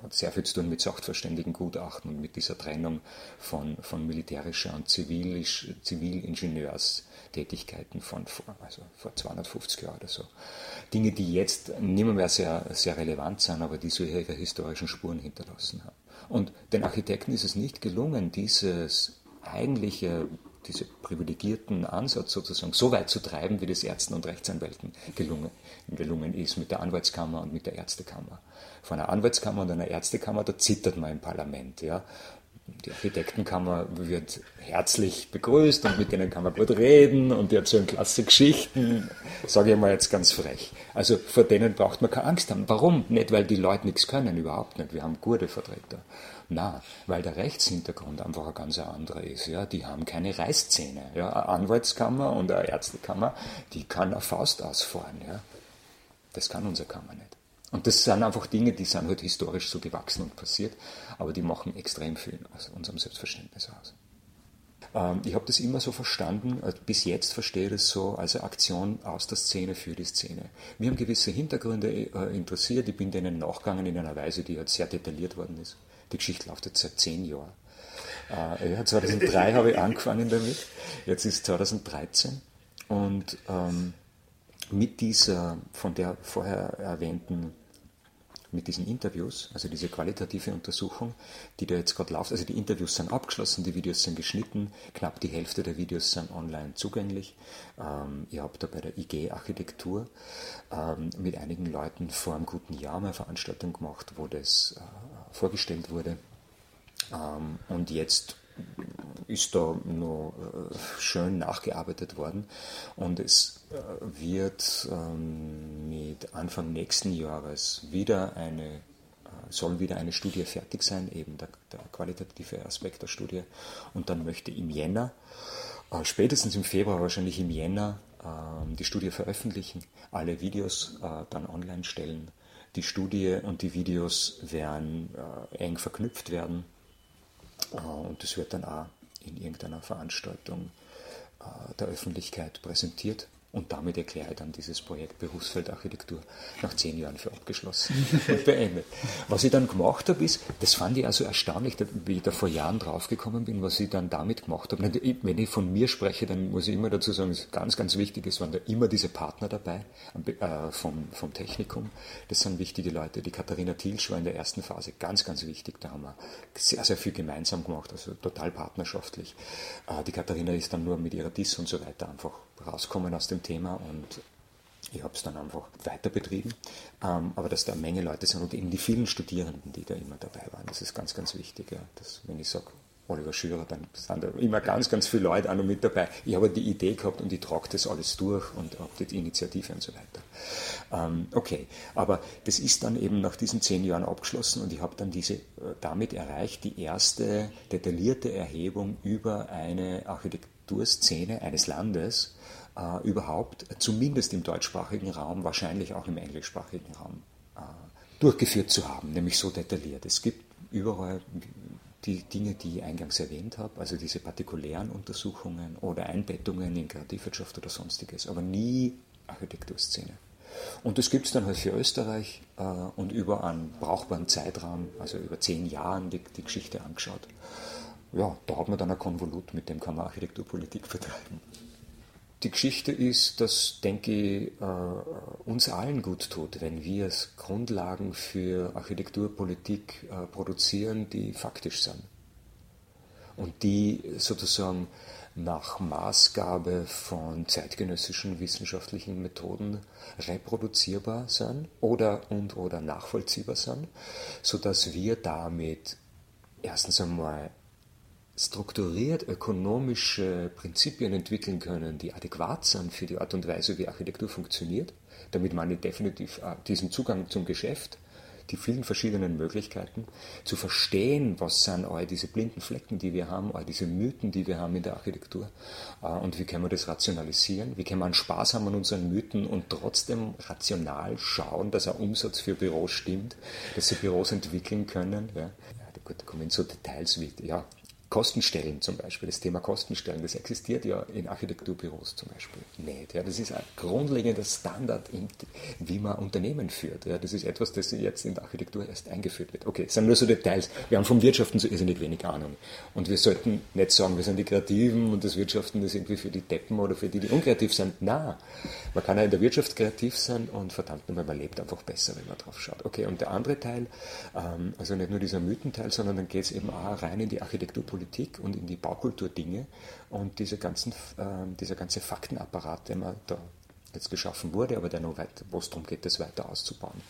hat sehr viel zu tun mit Sachverständigengutachten und mit dieser Trennung von, von militärischer und zivilisch, Zivilingenieurs-Tätigkeiten von vor, also vor 250 Jahren oder so. Dinge, die jetzt nicht mehr sehr, sehr relevant sind, aber die so ihre historischen Spuren hinterlassen haben. Und den Architekten ist es nicht gelungen, dieses eigentliche diese privilegierten Ansatz sozusagen so weit zu treiben, wie das Ärzten und Rechtsanwälten gelungen, gelungen ist mit der Anwaltskammer und mit der Ärztekammer von einer Anwaltskammer und einer Ärztekammer, da zittert man im Parlament. Ja. Die Architektenkammer wird herzlich begrüßt und mit denen kann man gut reden und die erzählen klasse Geschichten, sage ich mal jetzt ganz frech. Also vor denen braucht man keine Angst haben. Warum? Nicht, weil die Leute nichts können, überhaupt nicht. Wir haben gute Vertreter. Na, weil der Rechtshintergrund einfach ein ganz anderer ist. Ja. Die haben keine Reißzähne. Ja. Eine Anwaltskammer und eine Ärztekammer, die kann eine Faust ausfahren. Ja. Das kann unsere Kammer nicht. Und das sind einfach Dinge, die sind halt historisch so gewachsen und passiert, aber die machen extrem viel aus unserem Selbstverständnis aus. Ähm, ich habe das immer so verstanden, also bis jetzt verstehe ich das so als eine Aktion aus der Szene für die Szene. Mir haben gewisse Hintergründe äh, interessiert, ich bin denen nachgegangen in einer Weise, die halt sehr detailliert worden ist. Die Geschichte läuft jetzt seit zehn Jahren. Äh, ja, 2003 habe ich angefangen damit, jetzt ist 2013 und ähm, mit dieser von der vorher erwähnten mit diesen Interviews, also diese qualitative Untersuchung, die da jetzt gerade läuft. Also die Interviews sind abgeschlossen, die Videos sind geschnitten, knapp die Hälfte der Videos sind online zugänglich. Ähm, ich habe da bei der IG Architektur ähm, mit einigen Leuten vor einem guten Jahr eine Veranstaltung gemacht, wo das äh, vorgestellt wurde. Ähm, und jetzt ist da noch äh, schön nachgearbeitet worden und es äh, wird ähm, mit Anfang nächsten Jahres wieder eine äh, soll wieder eine Studie fertig sein, eben der, der qualitative Aspekt der Studie. Und dann möchte im Jänner, spätestens im Februar, wahrscheinlich im Jänner, ähm, die Studie veröffentlichen, alle Videos dann online stellen. Die Studie und die Videos werden eng verknüpft werden und das wird dann auch in irgendeiner Veranstaltung äh, der Öffentlichkeit präsentiert. Und damit erkläre ich dann dieses Projekt Berufsfeldarchitektur nach zehn Jahren für abgeschlossen und beendet. Was ich dann gemacht habe, ist, das fand ich also erstaunlich, wie ich da vor Jahren draufgekommen bin, was ich dann damit gemacht habe. Wenn ich von mir spreche, dann muss ich immer dazu sagen, es ist ganz, ganz wichtig, es waren da immer diese Partner dabei äh, vom, vom Technikum. Das sind wichtige Leute. Die Katharina Thielsch war in der ersten Phase ganz, ganz wichtig. Da haben wir sehr, sehr viel gemeinsam gemacht, also total partnerschaftlich. Äh, die Katharina ist dann nur mit ihrer DIS und so weiter einfach rauskommen aus dem Thema und ich habe es dann einfach weiter betrieben. Ähm, aber dass da eine Menge Leute sind und eben die vielen Studierenden, die da immer dabei waren, das ist ganz, ganz wichtig. Ja. Das, wenn ich sage, Oliver Schürer, dann sind da immer ganz, ganz viele Leute auch noch mit dabei. Ich habe die Idee gehabt und ich trage das alles durch und habe die Initiative und so weiter. Ähm, okay, aber das ist dann eben nach diesen zehn Jahren abgeschlossen und ich habe dann diese, äh, damit erreicht die erste detaillierte Erhebung über eine Architekturszene eines Landes, äh, überhaupt, zumindest im deutschsprachigen Raum, wahrscheinlich auch im englischsprachigen Raum, äh, durchgeführt zu haben, nämlich so detailliert. Es gibt überall die Dinge, die ich eingangs erwähnt habe, also diese partikulären Untersuchungen oder Einbettungen in Kreativwirtschaft oder sonstiges, aber nie Architekturszene. Und das gibt es dann halt für Österreich äh, und über einen brauchbaren Zeitraum, also über zehn Jahren, die, die Geschichte angeschaut. Ja, da hat man dann ein Konvolut, mit dem kann man Architekturpolitik betreiben die Geschichte ist, dass, denke ich, äh, uns allen gut tut, wenn wir Grundlagen für Architekturpolitik äh, produzieren, die faktisch sind. Und die sozusagen nach Maßgabe von zeitgenössischen wissenschaftlichen Methoden reproduzierbar sind oder und oder nachvollziehbar sind, sodass wir damit erstens einmal strukturiert ökonomische Prinzipien entwickeln können, die adäquat sind für die Art und Weise, wie Architektur funktioniert. Damit ich definitiv diesen Zugang zum Geschäft, die vielen verschiedenen Möglichkeiten, zu verstehen, was sind all diese blinden Flecken, die wir haben, all diese Mythen, die wir haben in der Architektur äh, und wie können wir das rationalisieren, wie können wir einen Spaß haben an unseren Mythen und trotzdem rational schauen, dass ein Umsatz für Büros stimmt, dass sie Büros entwickeln können. Ja, gut, da kommen so Details wie, ja, Kostenstellen zum Beispiel, das Thema Kostenstellen, das existiert ja in Architekturbüros zum Beispiel nicht. Ja, das ist ein grundlegender Standard, wie man Unternehmen führt. Ja, das ist etwas, das jetzt in der Architektur erst eingeführt wird. Okay, das sind nur so Details. Wir haben vom Wirtschaften so irrsinnig wenig Ahnung. Und wir sollten nicht sagen, wir sind die Kreativen und das Wirtschaften ist irgendwie für die Deppen oder für die, die unkreativ sind. Na, man kann ja in der Wirtschaft kreativ sein und verdammt nochmal, man lebt einfach besser, wenn man drauf schaut. Okay, und der andere Teil, ähm, also nicht nur dieser Mythenteil, sondern dann geht es eben auch rein in die Architekturpolitik Politik und in die Baukultur-Dinge und diese ganzen, äh, dieser ganze Faktenapparat, der man da jetzt geschaffen wurde, aber der noch weiter, wo es darum geht, das weiter auszubauen,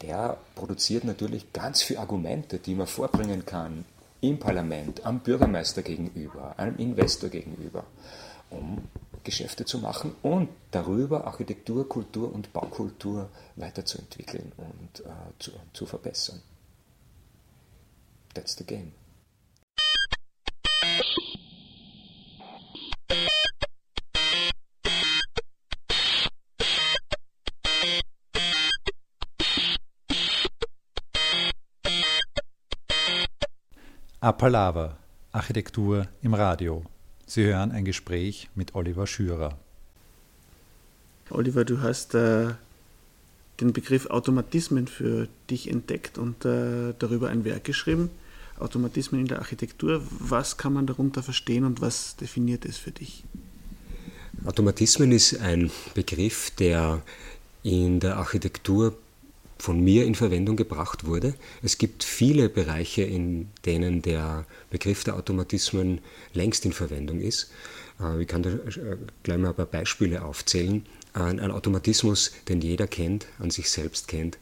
der produziert natürlich ganz viele Argumente, die man vorbringen kann im Parlament, am Bürgermeister gegenüber, einem Investor gegenüber, um Geschäfte zu machen und darüber Architektur, Kultur und Baukultur weiterzuentwickeln und äh, zu, zu verbessern. That's the game. Apalava, Architektur im Radio. Sie hören ein Gespräch mit Oliver Schürer. Oliver, du hast äh, den Begriff Automatismen für dich entdeckt und äh, darüber ein Werk geschrieben. Automatismen in der Architektur. Was kann man darunter verstehen und was definiert es für dich? Automatismen ist ein Begriff, der in der Architektur von mir in Verwendung gebracht wurde. Es gibt viele Bereiche, in denen der Begriff der Automatismen längst in Verwendung ist. Äh, ich kann da äh, gleich mal ein paar Beispiele aufzählen. Ein Automatismus, den jeder kennt, an sich selbst kennt,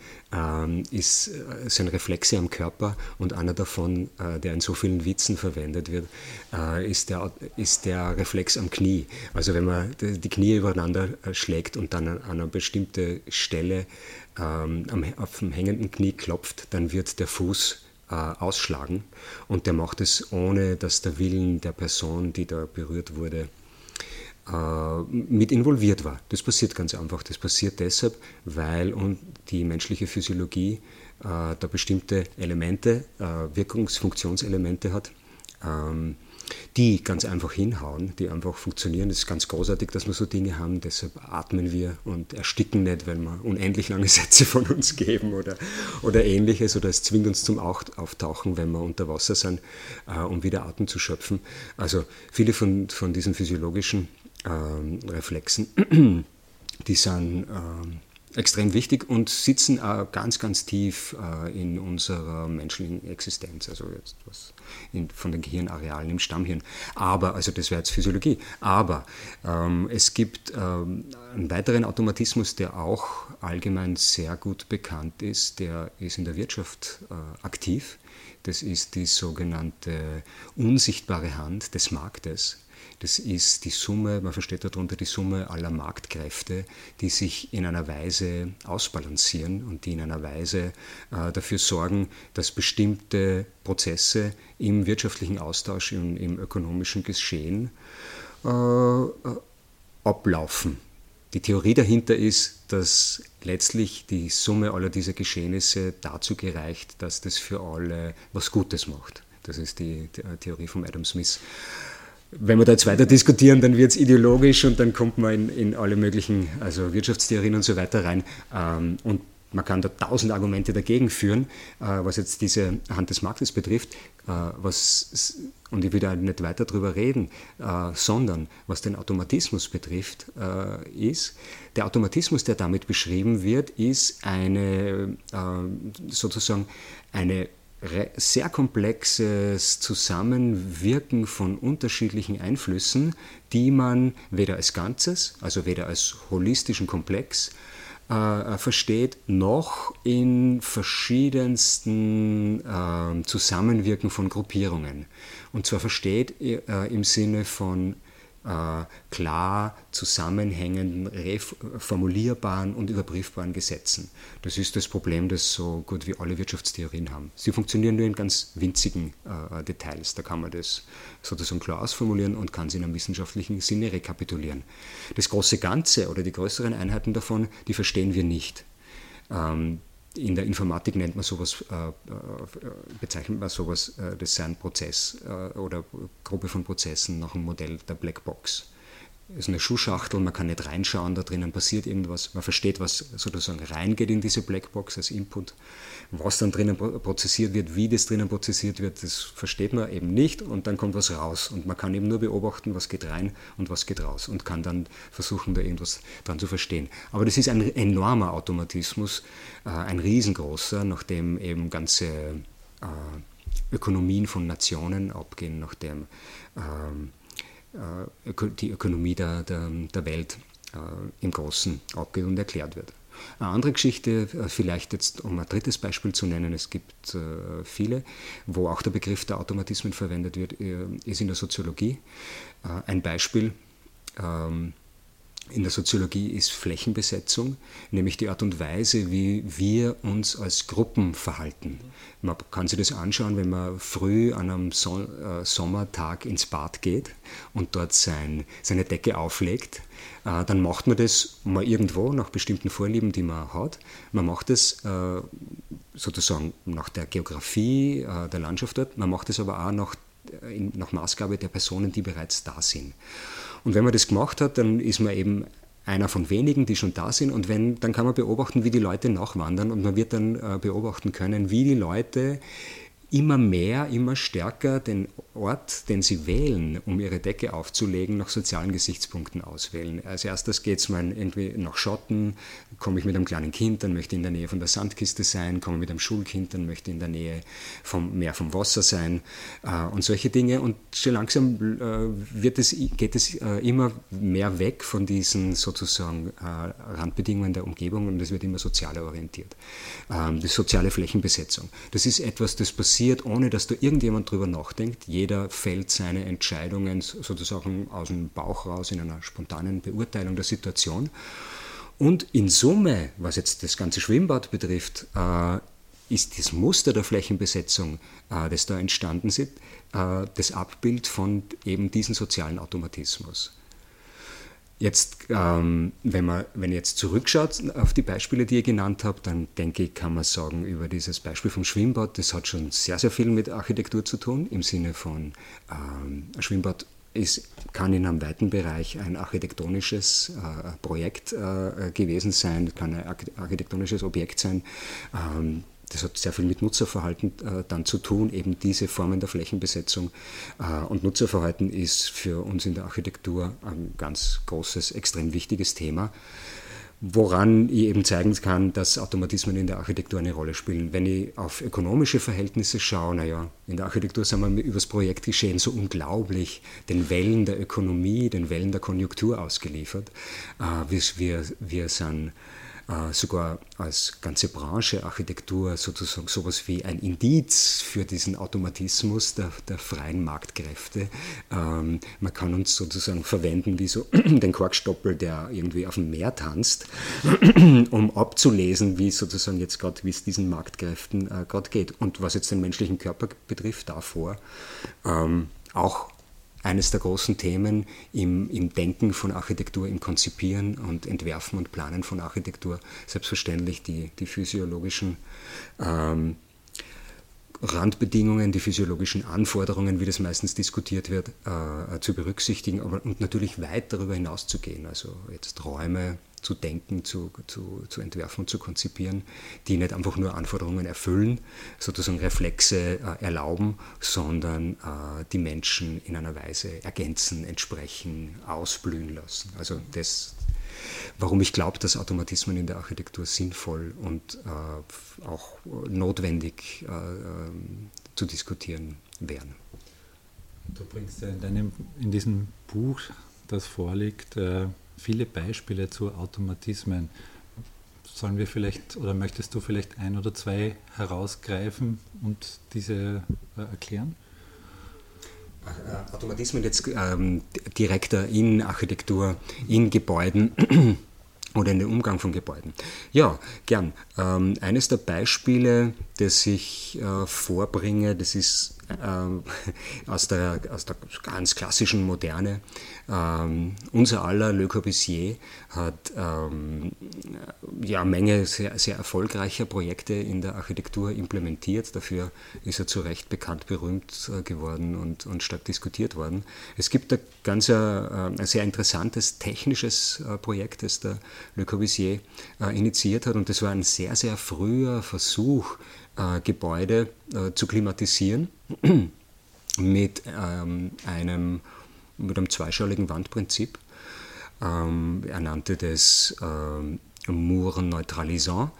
ist, äh, sind Reflexe am Körper und einer davon, der in so vielen Witzen verwendet wird, ist der, ist der Reflex am Knie. Also wenn man die Knie übereinander schlägt und dann an eine bestimmte Stelle ähm, auf dem hängenden Knie klopft, dann wird der Fuß äh, ausschlagen und der macht es ohne, dass der Willen der Person, die da berührt wurde, äh, mit involviert war. Das passiert ganz einfach. Das passiert deshalb, weil und die menschliche Physiologie äh, da bestimmte Elemente, äh, Wirkungsfunktionselemente hat. Ähm, die ganz einfach hinhauen, die einfach funktionieren. Es ist ganz großartig, dass wir so Dinge haben, deshalb atmen wir und ersticken nicht, weil wir unendlich lange Sätze von uns geben oder, oder ähnliches oder es zwingt uns zum Auftauchen, wenn wir unter Wasser sind, äh, um wieder Atem zu schöpfen. Also viele von, von diesen physiologischen ähm, Reflexen, die sind ähm, extrem wichtig und sitzen auch ganz, ganz tief äh, in unserer menschlichen Existenz, also jetzt was in, von den Gehirnarealen im Stammhirn. Aber, also das wäre jetzt Physiologie, aber ähm, es gibt ähm, einen weiteren Automatismus, der auch allgemein sehr gut bekannt ist, der ist in der Wirtschaft äh, aktiv. Das ist die sogenannte unsichtbare Hand des Marktes. Das ist die Summe, man versteht darunter die Summe aller Marktkräfte, die sich in einer Weise ausbalancieren und die in einer Weise äh, dafür sorgen, dass bestimmte Prozesse im wirtschaftlichen Austausch, im, im ökonomischen Geschehen äh, äh ablaufen. Die Theorie dahinter ist, dass letztlich die Summe aller dieser Geschehnisse dazu gereicht, dass das für alle was Gutes macht. Das ist die, die Theorie von Adam Smith wenn wir da jetzt weiter diskutieren, dann wird es ideologisch und dann kommt man in, in, alle möglichen, also Wirtschaftstheorien und so weiter rein. Ähm, und man kann da tausend Argumente dagegen führen, äh, was jetzt diese Hand des Marktes betrifft. Äh, was, und ich will da nicht weiter drüber reden, äh, sondern was den Automatismus betrifft, äh, ist, der Automatismus, der damit beschrieben wird, ist eine äh, sozusagen eine sehr komplexes Zusammenwirken von unterschiedlichen Einflüssen, die man weder als Ganzes, also weder als holistischen Komplex, äh, versteht noch in verschiedensten äh, Zusammenwirken von Gruppierungen. Und zwar versteht äh, im Sinne von äh, klar zusammenhängenden, formulierbaren und überprüfbaren Gesetzen. Das ist das Problem, das so gut wie alle Wirtschaftstheorien haben. Sie funktionieren nur in ganz winzigen äh, Details. Da kann man das sozusagen klar ausformulieren und kann es in einem wissenschaftlichen Sinne rekapitulieren. Das große Ganze oder die größeren Einheiten davon, die verstehen wir nicht. Ähm, in der Informatik nennt man sowas, äh, äh, bezeichnet man sowas, äh, das sei ein Prozess oder Gruppe von Prozessen nach dem Modell der Blackbox ist eine Schuhschachtel, man kann nicht reinschauen, da drinnen passiert irgendwas, man versteht, was sozusagen reingeht in diese Blackbox als Input. Was dann drinnen prozessiert wird, wie das drinnen prozessiert wird, das versteht man eben nicht und dann kommt was raus und man kann eben nur beobachten, was geht rein und was geht raus und kann dann versuchen, da irgendwas dran zu verstehen. Aber das ist ein enormer Automatismus, äh, ein riesengroßer, nachdem eben ganze äh, Ökonomien von Nationen abgehen, nachdem ähm, äh, die Ökonomie der, der, der Welt äh, im Großen abgeht und erklärt wird. Eine andere Geschichte, äh, vielleicht jetzt um ein drittes Beispiel zu nennen, es gibt viele, wo auch der Begriff der Automatismen verwendet wird, ist in der Soziologie. Ein Beispiel, ähm, in der Soziologie ist Flächenbesetzung, nämlich die Art und Weise, wie wir uns als Gruppen verhalten. Man kann sich das anschauen, wenn man früh an einem äh, Sommertag ins Bad geht und dort sein, seine Decke auflegt. Äh, dann macht man das mal irgendwo nach bestimmten Vorlieben, die man hat. Man macht das äh, sozusagen nach der Geografie der Landschaft dort, man macht es aber auch nach, nach Maßgabe der Personen, die bereits da sind. Und wenn man das gemacht hat, dann ist man eben einer von wenigen, die schon da sind. Und wenn, dann kann man beobachten, wie die Leute nachwandern und man wird dann äh, beobachten können, wie die Leute immer mehr, immer stärker den Ort, den sie wählen, um ihre Decke aufzulegen, nach sozialen Gesichtspunkten auswählen. Als erstes geht es mal irgendwie nach Schotten, komme ich mit einem kleinen Kind, dann möchte ich in der Nähe von der Sandkiste sein, komme mit einem Schulkind, dann möchte ich in der Nähe vom, mehr vom Wasser sein äh, und solche Dinge. Und schon langsam äh, wird es, geht es äh, immer mehr weg von diesen sozusagen äh, Randbedingungen der Umgebung und es wird immer sozialer orientiert. Ähm, die soziale Flächenbesetzung. Das ist etwas, das passiert, ohne dass da irgendjemand drüber nachdenkt. Jeder fällt seine Entscheidungen sozusagen aus dem Bauch raus in einer spontanen Beurteilung der Situation. Und in Summe, was jetzt das ganze Schwimmbad betrifft, äh, ist das Muster der Flächenbesetzung, äh, das da entstanden ist, äh, das Abbild von eben diesem sozialen Automatismus. Jetzt, ähm, wenn man wenn jetzt zurückschaut auf die Beispiele, die ihr genannt habt, dann denke ich, kann man sagen, über dieses Beispiel vom Schwimmbad, das hat schon sehr, sehr viel mit Architektur zu tun, im Sinne von ähm, ein Schwimmbad ist, kann in einem weiten Bereich ein architektonisches äh, Projekt äh, gewesen sein, kann ein architektonisches Objekt sein. Ähm, das hat sehr viel mit Nutzerverhalten äh, dann zu tun, eben diese Formen der Flächenbesetzung. Äh, und Nutzerverhalten ist für uns in der Architektur ein ganz großes, extrem wichtiges Thema, woran ich eben zeigen kann, dass Automatismen in der Architektur eine Rolle spielen. Wenn ich auf ökonomische Verhältnisse schaue, naja, in der Architektur sind wir über das Projektgeschehen so unglaublich den Wellen der Ökonomie, den Wellen der Konjunktur ausgeliefert. Äh, wir, wir, wir sind sogar als ganze Branche Architektur sozusagen sowas wie ein Indiz für diesen Automatismus der, der freien Marktkräfte. Ähm, man kann uns sozusagen verwenden wie so den Korkstoppel, der irgendwie auf dem Meer tanzt, um abzulesen, wie sozusagen jetzt gerade, wie es diesen Marktkräften äh, gerade geht. Und was jetzt den menschlichen Körper betrifft, davor ähm, auch eines der großen Themen im, im, Denken von Architektur, im Konzipieren und Entwerfen und Planen von Architektur. Selbstverständlich die, die physiologischen ähm, Randbedingungen, die physiologischen Anforderungen, wie das meistens diskutiert wird, äh, zu berücksichtigen aber, und natürlich weit darüber hinaus zu gehen. Also jetzt Räume, zu denken, zu, zu, zu entwerfen und zu konzipieren, die nicht einfach nur Anforderungen erfüllen, sozusagen Reflexe äh, erlauben, sondern äh, die Menschen in einer Weise ergänzen, entsprechen, ausblühen lassen. Also das, warum ich glaube, dass Automatismen in der Architektur sinnvoll und äh, auch notwendig äh, ähm, zu diskutieren wären. Du bringst ja in, deinem, in diesem Buch, das vorliegt, äh, viele Beispiele zu Automatismen. sollen wir vielleicht oder möchtest du vielleicht ein oder zwei herausgreifen und diese äh, erklären? Äh, Automatismen jetzt ähm, direkter in Architektur, in Gebäuden oder in den Umgang von Gebäuden. Ja, gern. Ähm, eines der Beispiele, das ich äh, vorbringe, das ist äh, aus, der, aus der ganz klassischen Moderne. Ähm, unser aller Le Corbusier hat ähm, ja, eine Menge sehr, sehr erfolgreicher Projekte in der Architektur implementiert. Dafür ist er zu Recht bekannt, berühmt äh, geworden und, und stark diskutiert worden. Es gibt ein ganz äh, ein sehr interessantes technisches äh, Projekt, das der Le Corbusier initiiert hat und das war ein sehr, sehr früher Versuch, Gebäude zu klimatisieren mit ähm, einem mit einem zweischaligen Wandprinzip. Ähm, er nannte das ähm, Mouren neutralisant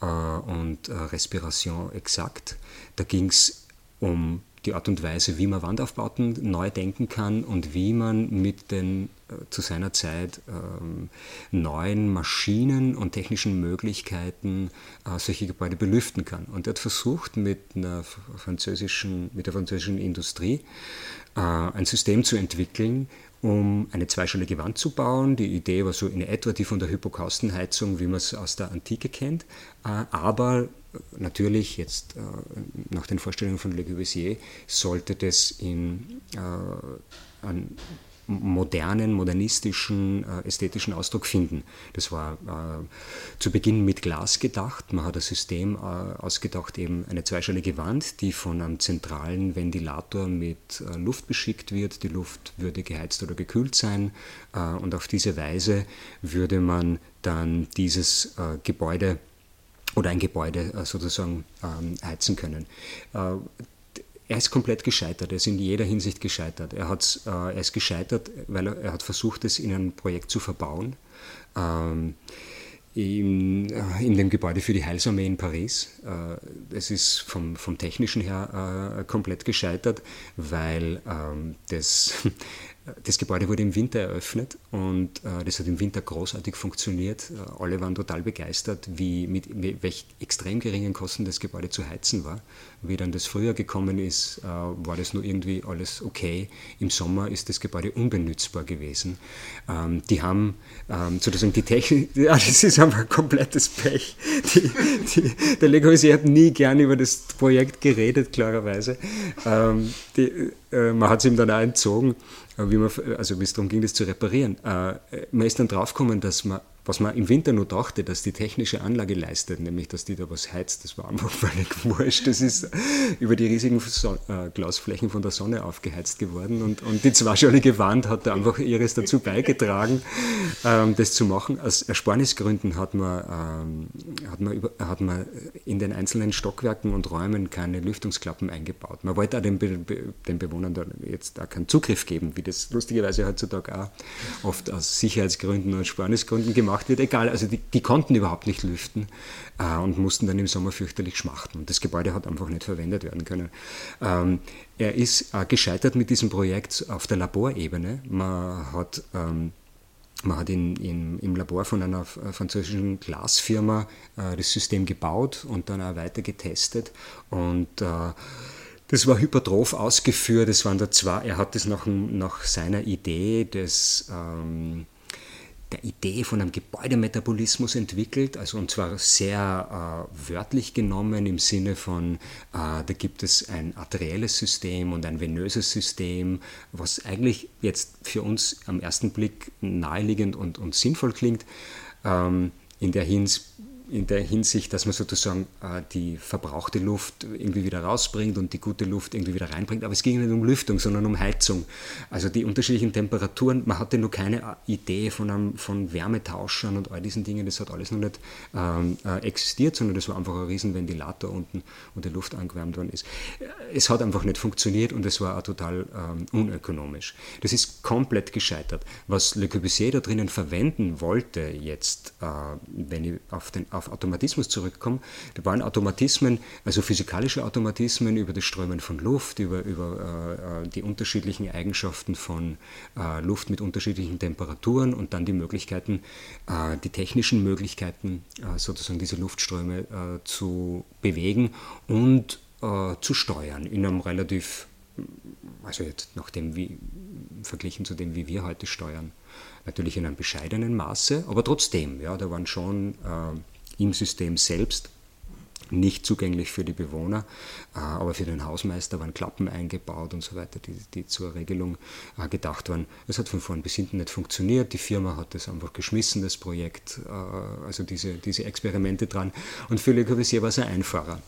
äh, und äh, Respiration exakt. Da ging es um die Art und Weise, wie man Wandaufbauten neu denken kann und wie man mit den zu seiner Zeit ähm, neuen Maschinen und technischen Möglichkeiten äh, solche Gebäude belüften kann. Und er hat versucht, mit, einer französischen, mit der französischen Industrie äh, ein System zu entwickeln, um eine zweischallige Wand zu bauen. Die Idee war so in etwa die von der Hypokaustenheizung, wie man es aus der Antike kennt, äh, aber natürlich jetzt äh, nach den Vorstellungen von Le Corbusier sollte das in äh, einen modernen, modernistischen, äh, ästhetischen Ausdruck finden. Das war äh, zu Beginn mit Glas gedacht. Man hat ein System äh, ausgedacht, eben eine zweischallige Wand, die von einem zentralen Ventilator mit Luft beschickt wird. Die Luft würde geheizt oder gekühlt sein und auf diese Weise würde man dann dieses Gebäude oder ein Gebäude sozusagen ähm, heizen können. Er ist komplett gescheitert, er ist in jeder Hinsicht gescheitert. Er, hat, äh, er ist gescheitert, weil er, er, hat versucht, es in ein Projekt zu verbauen. Ähm, in, in, dem Gebäude für die Heilsarmee in Paris. Es ist vom, vom Technischen her komplett gescheitert, weil ähm, das das Gebäude wurde im Winter eröffnet und äh, das hat im Winter großartig funktioniert. Äh, alle waren total begeistert, wie mit, mit welch extrem geringen Kosten das Gebäude zu heizen war. Wie dann das Frühjahr gekommen ist, äh, war das nur irgendwie alles okay. Im Sommer ist das Gebäude unbenutzbar gewesen. Ähm, die haben ähm, sozusagen die Technik, ja, das ist einfach ein komplettes Pech. Die, die, der Le Corbusier hat nie gern über das Projekt geredet, klarerweise. Ähm, die, äh, man hat es ihm dann auch entzogen wie man, also wie es darum ging, das zu reparieren. Äh, man ist dann draufgekommen, dass man was man im Winter nur dachte, dass die technische Anlage leistet, nämlich dass die da was heizt, das war einfach völlig wurscht. Das ist über die riesigen Son äh, Glasflächen von der Sonne aufgeheizt geworden und, und die zweischalige Wand hat da einfach ihres dazu beigetragen, ähm, das zu machen. Aus Ersparnisgründen hat man, ähm, hat, man über, hat man in den einzelnen Stockwerken und Räumen keine Lüftungsklappen eingebaut. Man wollte auch den, Be den Bewohnern da jetzt auch keinen Zugriff geben, wie das lustigerweise heutzutage auch oft aus Sicherheitsgründen und Ersparnisgründen gemacht gemacht wird, egal. Also die, die konnten überhaupt nicht lüften äh, und mussten dann im Sommer fürchterlich schmachten. Und das Gebäude hat einfach nicht verwendet werden können. Ähm, er ist äh, gescheitert mit diesem Projekt auf der Laborebene. Man hat ähm, man hat in, in, im Labor von einer französischen Glasfirma äh, das System gebaut und dann auch weiter getestet. Und äh, das war hypertroph ausgeführt. Es waren da zwei, er hat das nach, nach seiner Idee des ähm, der Idee von einem Gebäudemetabolismus entwickelt, also und zwar sehr äh, wörtlich genommen im Sinne von, äh, da gibt es ein arterielles System und ein venöses System, was eigentlich jetzt für uns am ersten Blick naheliegend und, und sinnvoll klingt. Ähm, in der Hinsicht in der Hinsicht, dass man sozusagen äh, die verbrauchte Luft irgendwie wieder rausbringt und die gute Luft irgendwie wieder reinbringt. Aber es ging nicht um Lüftung, sondern um Heizung. Also die unterschiedlichen Temperaturen. Man hatte noch keine äh, Idee von, einem, von Wärmetauschern und all diesen Dingen. Das hat alles noch nicht ähm, äh, existiert, sondern das war einfach ein Riesenventilator unten, wo die Luft angewärmt worden ist. Es hat einfach nicht funktioniert und es war auch total ähm, unökonomisch. Das ist komplett gescheitert. Was Le Corbusier da drinnen verwenden wollte jetzt, äh, wenn ich auf den auf auf Automatismus zurückkomme, da waren Automatismen, also physikalische Automatismen über das Strömen von Luft, über, über äh, die unterschiedlichen Eigenschaften von äh, Luft mit unterschiedlichen Temperaturen und dann die Möglichkeiten, äh, die technischen Möglichkeiten, äh, sozusagen diese Luftströme äh, zu bewegen und äh, zu steuern in einem relativ, also jetzt nachdem wie verglichen zu dem, wie wir heute steuern, natürlich in einem bescheidenen Maße, aber trotzdem, ja, da waren schon äh, im System selbst nicht zugänglich für die Bewohner, äh, aber für den Hausmeister waren Klappen eingebaut und so weiter, die, die zur Regelung äh, gedacht waren. Es hat von vorn bis hinten nicht funktioniert, die Firma hat das einfach geschmissen, das Projekt, äh, also diese, diese Experimente dran und für Le Corbusier war es ein Einfacher.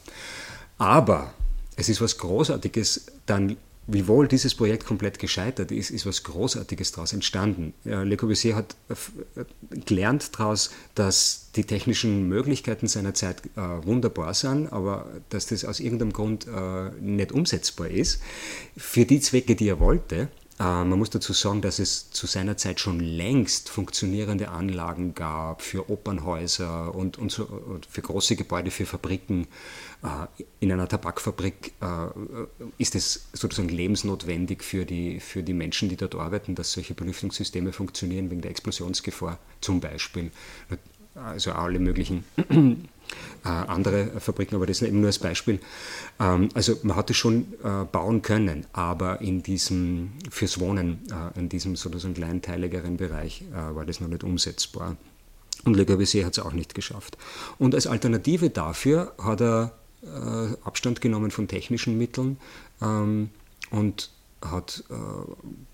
Aber es ist was Großartiges dann wiewohl dieses Projekt komplett gescheitert ist, ist was Großartiges daraus entstanden. Le Corbusier hat äh, gelernt daraus, dass die technischen Möglichkeiten seiner Zeit äh, wunderbar sind, aber dass das aus irgendeinem Grund äh, nicht umsetzbar ist. Für die Zwecke, die er wollte, äh, man muss dazu sagen, dass es zu seiner Zeit schon längst funktionierende Anlagen gab für Opernhäuser und, und, so, und für große Gebäude, für Fabriken. Äh, in einer Tabakfabrik äh, ist es sozusagen lebensnotwendig für die, für die Menschen, die dort arbeiten, dass solche Belüftungssysteme funktionieren, wegen der Explosionsgefahr zum Beispiel. Also alle möglichen äh, andere Fabriken, aber das ist eben nur als Beispiel. Ähm, also man hatte schon äh, bauen können, aber in diesem, fürs Wohnen, in diesem sozusagen kleinteiligeren Bereich war das noch nicht umsetzbar. Und Le Corbusier hat es auch nicht geschafft. Und als Alternative dafür hat er Abstand genommen von technischen Mitteln ähm, und hat äh,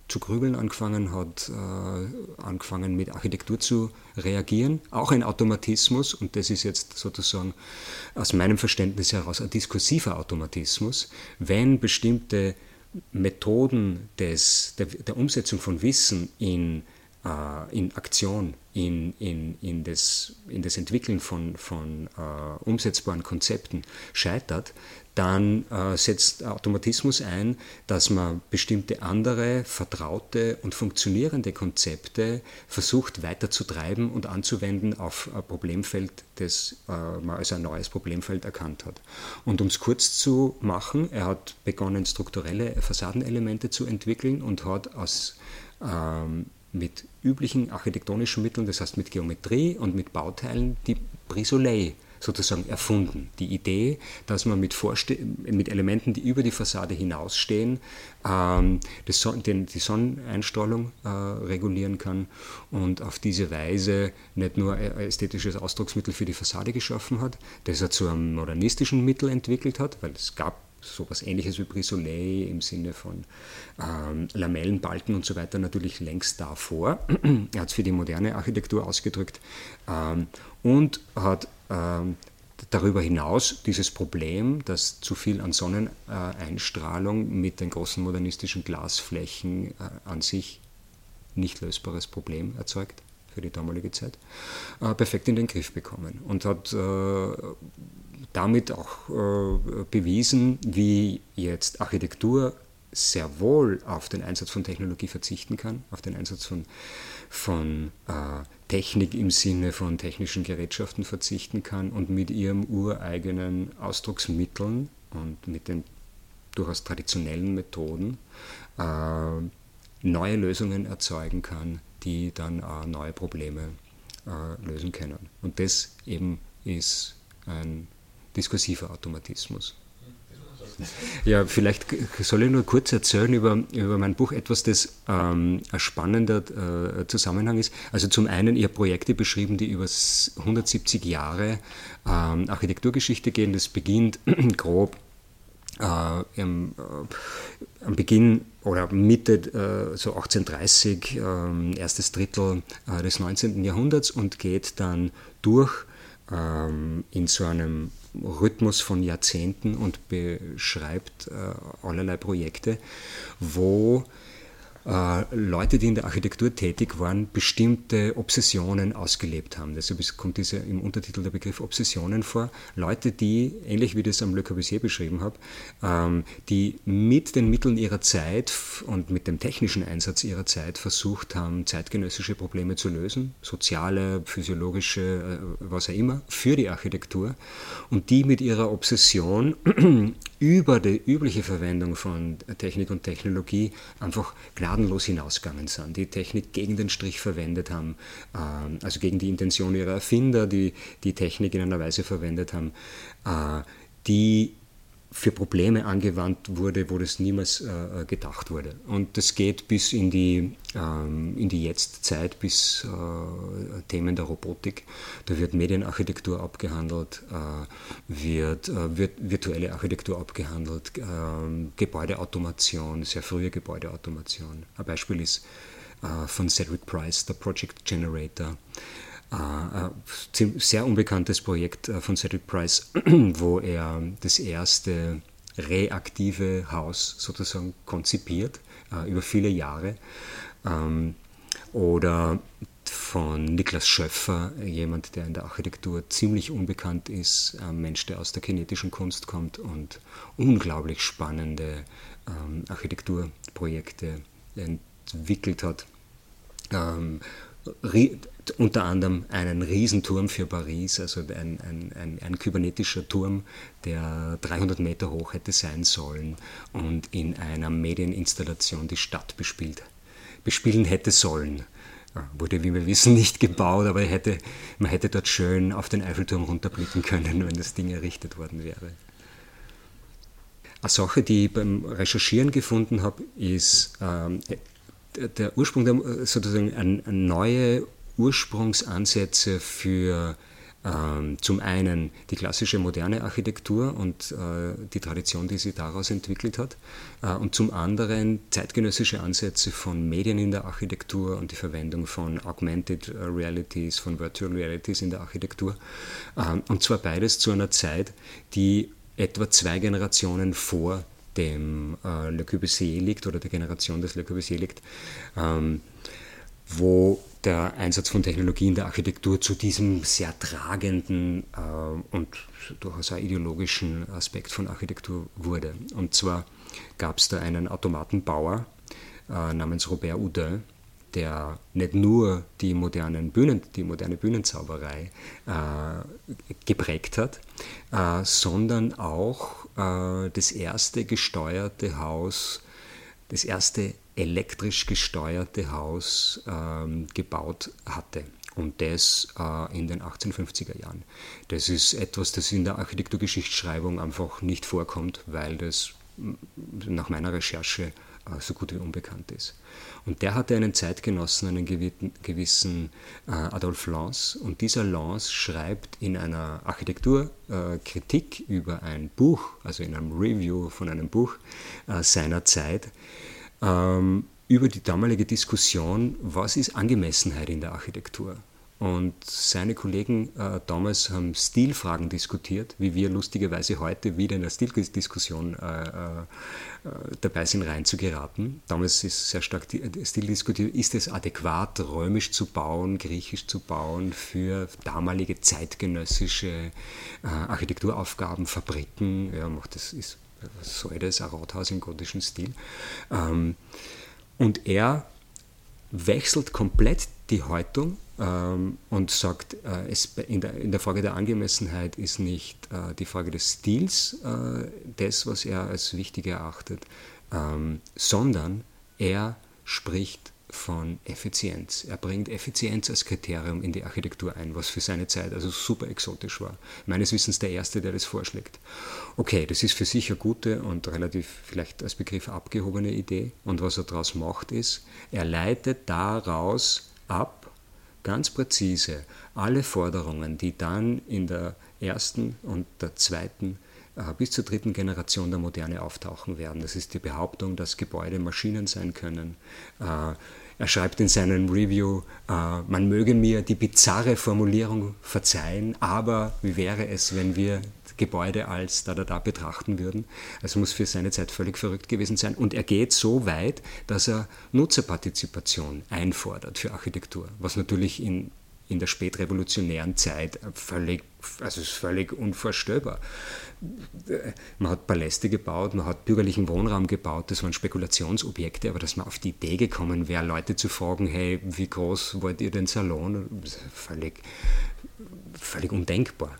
zu grübeln angefangen, hat äh, angefangen mit Architektur zu reagieren, auch ein Automatismus und das ist jetzt sozusagen aus meinem Verständnis heraus ein diskursiver Automatismus, wenn bestimmte Methoden des, der, der Umsetzung von Wissen in, äh, in Aktion, in, in, in, das, in das Entwickeln von, von äh, umsetzbaren Konzepten scheitert, dann äh, setzt Automatismus ein, dass man bestimmte andere, vertraute und funktionierende Konzepte versucht weiterzutreiben und anzuwenden auf ein Problemfeld, das äh, man als ein neues Problemfeld erkannt hat. Und um es kurz zu machen, er hat begonnen, strukturelle Fassadenelemente zu entwickeln und hat aus ähm, mit üblichen architektonischen Mitteln, das heißt mit Geometrie und mit Bauteilen, die Brisolet sozusagen erfunden. Die Idee, dass man mit, Vorste mit Elementen, die über die Fassade hinausstehen, ähm, Son den, die Sonneneinstrahlung äh, regulieren kann und auf diese Weise nicht nur ein ästhetisches Ausdrucksmittel für die Fassade geschaffen hat, das er zu einem modernistischen Mittel entwickelt hat, weil es gab so etwas ähnliches wie Brisolet im Sinne von ähm, Lamellenbalken und so weiter natürlich längst davor. er hat es für die moderne Architektur ausgedrückt ähm, und hat ähm, darüber hinaus dieses Problem, dass zu viel an Sonneneinstrahlung mit den großen modernistischen Glasflächen äh, an sich nicht lösbares Problem erzeugt für die damalige Zeit, äh, perfekt in den Griff bekommen und hat äh, damit auch bewiesen, wie jetzt Architektur sehr wohl auf den Einsatz von Technologie verzichten kann, auf den Einsatz von, von äh, Technik im Sinne von technischen Gerätschaften verzichten kann und mit ihrem ureigenen Ausdrucksmitteln und mit den durchaus traditionellen Methoden äh, neue Lösungen erzeugen kann, die dann äh, neue Probleme äh, lösen können. Und das eben ist ein diskursiver Automatismus. Ja, vielleicht soll ich nur kurz erzählen über, über mein Buch etwas, das ähm, ein spannender äh, Zusammenhang ist. Also zum einen, ich habe Projekte beschrieben, die über 170 Jahre ähm, Architekturgeschichte gehen. Das beginnt grob äh, im, äh, am Beginn oder Mitte äh, so 1830, äh, erstes Drittel äh, des 19. Jahrhunderts und geht dann durch ähm, in so einem Rhythmus von Jahrzehnten und beschreibt äh, allerlei Projekte, wo Leute, die in der Architektur tätig waren, bestimmte Obsessionen ausgelebt haben. Deshalb kommt diese, im Untertitel der Begriff Obsessionen vor. Leute, die, ähnlich wie das am Le Corbusier beschrieben habe, ähm, die mit den Mitteln ihrer Zeit und mit dem technischen Einsatz ihrer Zeit versucht haben, zeitgenössische Probleme zu lösen, soziale, physiologische, äh, was auch immer, für die Architektur und die mit ihrer Obsession über die übliche Verwendung von Technik und Technologie einfach gnadenlos hinausgegangen sind, die Technik gegen den Strich verwendet haben, ähm, also gegen die Intention ihrer Erfinder, die die Technik in einer Weise verwendet haben, äh, die für Probleme angewandt wurde, wo das niemals äh, gedacht wurde. Und das geht bis in die, ähm, die Jetztzeit, bis äh, Themen der Robotik. Da wird Medienarchitektur abgehandelt, äh, wird, äh, wird, virtuelle Architektur abgehandelt, ähm, Gebäudeautomation, sehr frühe Gebäudeautomation. Ein Beispiel ist äh, von Cedric Price, der Project Generator. Äh, sehr unbekanntes Projekt äh, von Cedric Price, wo er das erste reaktive Haus sozusagen konzipiert äh, über viele Jahre. Ähm, oder von Niklas Schöffer, jemand, der in der Architektur ziemlich unbekannt ist, ein Mensch, der aus der kinetischen Kunst kommt und unglaublich spannende ähm, Architekturprojekte entwickelt hat. Ähm, unter anderem einen Riesenturm für Paris, also ein, ein, ein, ein, kybernetischer Turm, der 300 Meter hoch hätte sein sollen und in einer Medieninstallation die Stadt bespielt, bespielen hätte sollen. Wurde, wie wir wissen, nicht gebaut, aber hätte, man hätte dort schön auf den Eiffelturm runterblicken können, wenn das Ding errichtet worden wäre. Eine Sache, die ich beim Recherchieren gefunden habe, ist ähm, der Ursprung, der, sozusagen eine neue Ursprungsansätze für ähm, zum einen die klassische moderne Architektur und äh, die Tradition, die sie daraus entwickelt hat, äh, und zum anderen zeitgenössische Ansätze von Medien in der Architektur und die Verwendung von Augmented äh, Realities, von Virtual Realities in der Architektur. Ähm, und zwar beides zu einer Zeit, die etwa zwei Generationen vor dem äh, Le Corbusier liegt oder der Generation des Le Corbusier liegt, ähm, wo der Einsatz von Technologie in der Architektur zu diesem sehr tragenden äh, und durchaus auch ideologischen Aspekt von Architektur wurde. Und zwar gab es da einen Automatenbauer äh, namens Robert Houdin, der nicht nur die, modernen Bühnen, die moderne Bühnenzauberei äh, geprägt hat, äh, sondern auch äh, das erste gesteuerte Haus, das erste elektrisch gesteuerte Haus ähm, gebaut hatte. Und das äh, in den 1850er Jahren. Das ist etwas, das in der Architekturgeschichtsschreibung einfach nicht vorkommt, weil das nach meiner Recherche äh, so gut wie unbekannt ist. Und der hatte einen Zeitgenossen, einen gewissen äh, Adolf Lance. Und dieser Lance schreibt in einer Architekturkritik äh, über ein Buch, also in einem Review von einem Buch äh, seiner Zeit, ähm, über die damalige Diskussion, was ist Angemessenheit in der Architektur. Und seine Kollegen äh, damals haben Stilfragen diskutiert, wie wir lustigerweise heute wieder in der Stildiskussion äh, äh, dabei sind, reinzugeraten. Damals ist sehr stark Stil diskutiert, ist es adäquat, römisch zu bauen, griechisch zu bauen für damalige zeitgenössische äh, Architekturaufgaben, Fabriken. Ja, macht das ist soll das, ein Rathaus im gotischen Stil. Ähm, und er wechselt komplett die Haltung ähm, und sagt, äh, es, in, der, in, der, Frage der Angemessenheit ist nicht äh, die Frage des Stils äh, das, was er als wichtig erachtet, ähm, sondern er spricht von Effizienz. Er bringt Effizienz als Kriterium in die Architektur ein, was für seine Zeit also super exotisch war. Meines Wissens der Erste, der das vorschlägt. Okay, das ist für sich eine gute und relativ vielleicht als Begriff abgehobene Idee. Und was er daraus macht, ist, er leitet daraus ab, ganz präzise, alle Forderungen, die dann in der ersten und der zweiten äh, bis zur dritten Generation der Moderne auftauchen werden. Das ist die Behauptung, dass Gebäude Maschinen sein können. Äh, Er schreibt in seinem Review, äh, man möge mir die bizarre Formulierung verzeihen, aber wie wäre es, wenn wir Gebäude als da da da betrachten würden. Also muss für seine Zeit völlig verrückt gewesen sein. Und er geht so weit, dass er Nutzerpartizipation einfordert für Architektur, was natürlich in, in der spätrevolutionären Zeit völlig, also ist völlig unvorstellbar. Man hat Paläste gebaut, man hat bürgerlichen Wohnraum gebaut, das waren Spekulationsobjekte, aber dass man auf die Idee gekommen wäre, Leute zu fragen, hey, wie groß wollt ihr den Salon? Völlig, völlig undenkbar.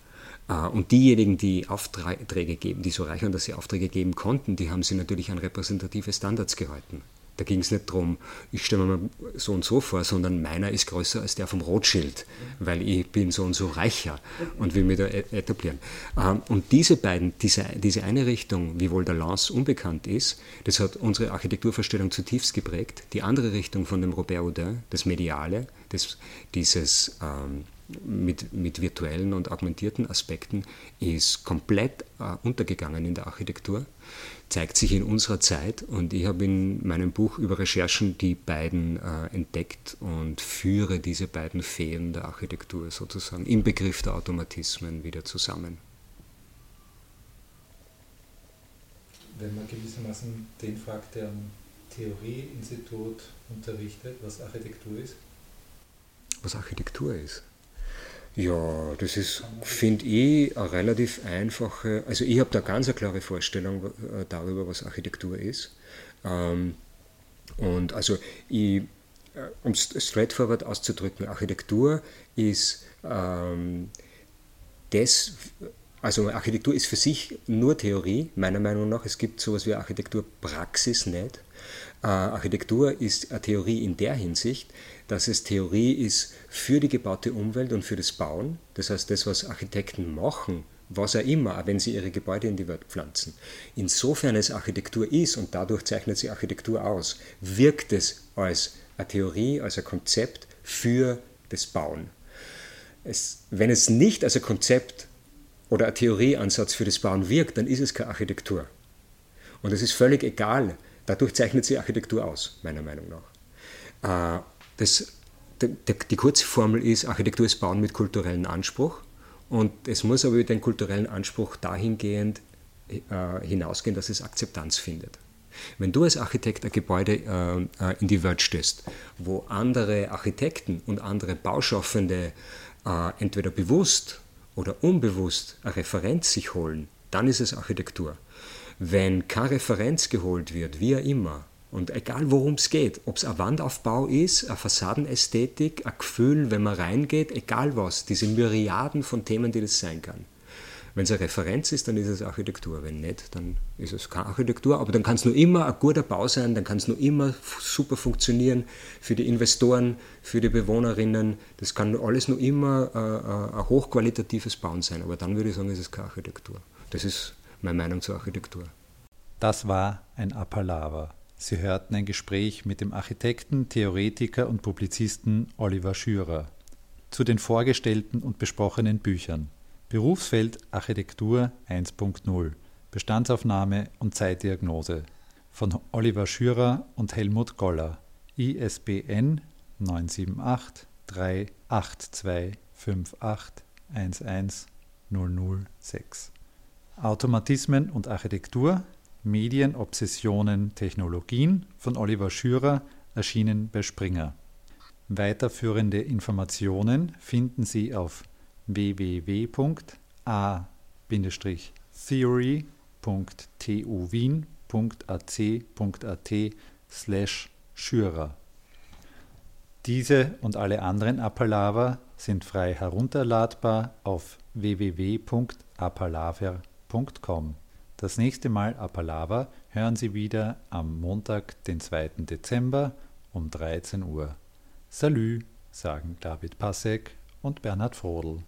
Äh, und diejenigen, die Aufträge geben, die so reich waren, dass sie Aufträge geben konnten, die haben sie natürlich an repräsentative Standards gehalten. Da ging es nicht darum, ich stelle mir so und so vor, sondern meiner ist größer als der vom Rothschild, weil ich bin so und so reicher und will mich da e-, etablieren. Ähm, und diese beiden, diese, diese eine Richtung, wie wohl der Lance unbekannt ist, das hat unsere Architekturvorstellung zutiefst geprägt. Die andere Richtung von dem Robert Houdin, das Mediale, das, dieses ähm, mit, mit virtuellen und augmentierten Aspekten ist komplett äh, untergegangen in der Architektur, zeigt sich in unserer Zeit und ich habe in meinem Buch über Recherchen die beiden äh, entdeckt und führe diese beiden Feen der Architektur sozusagen im Begriff der Automatismen wieder zusammen. Wenn man gewissermaßen den fragt, der am Theorieinstitut unterrichtet, was Architektur ist? Was Architektur ist? Ja, das ist, finde ich, eine relativ einfache, also ich habe da ganz eine klare Vorstellung äh, darüber, was Architektur ist. Ähm, und also, ich, äh, um es straightforward auszudrücken, Architektur ist ähm, das, also Architektur ist für sich nur Theorie, meiner Meinung nach. Es gibt sowas wie Architekturpraxis nicht. Äh, Architektur ist eine Theorie in der Hinsicht, dass es Theorie ist für die gebaute Umwelt und für das Bauen. Das heißt, das, was Architekten machen, was auch immer, auch wenn sie ihre Gebäude in die Welt pflanzen. Insofern es Architektur ist und dadurch zeichnet sie Architektur aus, wirkt es als eine Theorie, als ein Konzept für das Bauen. Es, wenn es nicht als ein Konzept oder ein Theorieansatz für das Bauen wirkt, dann ist es keine Architektur. Und es ist völlig egal. Dadurch zeichnet sie Architektur aus, meiner Meinung nach. Äh, das, die, kurze Formel ist, Architektur ist Bauen mit kulturellen Anspruch. Und es muss aber über den kulturellen Anspruch dahingehend äh, hinausgehen, dass es Akzeptanz findet. Wenn du als Architekt ein Gebäude äh, in die Welt stößt, wo andere Architekten und andere Bauschaffende entweder bewusst oder unbewusst eine Referenz sich holen, dann ist es Architektur. Wenn keine Referenz geholt wird, wie auch immer, und egal worum es geht, ob es ein Wandaufbau ist, eine Fassadenästhetik, ein Gefühl, wenn man reingeht, egal was, diese Myriaden von Themen, die das sein kann. Wenn es eine Referenz ist, dann ist es Architektur. Wenn nicht, dann ist es keine Architektur. Aber dann kann es nur immer ein guter Bau sein, dann kann es nur immer super funktionieren für die Investoren, für die Bewohnerinnen. Das kann alles nur immer äh, äh ein hochqualitatives Bauen sein. Aber dann würde ich sagen, ist es keine Architektur. Das ist meine Meinung zur Architektur. Das war ein Appalava Sie hörten ein Gespräch mit dem Architekten, Theoretiker und Publizisten Oliver Schürer zu den vorgestellten und besprochenen Büchern. Berufsfeld Architektur 1.0 Bestandsaufnahme und Zeitdiagnose von Oliver Schürer und Helmut Goller. ISBN 978 382 58 11 006 Automatismen und Architektur Medien, Obsessionen, Technologien von Oliver Schürer, erschienen bei Springer. Weiterführende Informationen finden Sie auf www.a-theory.tuwien.ac.at slash Schürer. Diese und alle anderen Appalava sind frei herunterladbar auf www.appalaver.com. Das nächste Mal Apalava hören Sie wieder am Montag, den 2. Dezember um 13 Uhr. Salü, sagen David Passek und Bernhard Frodel.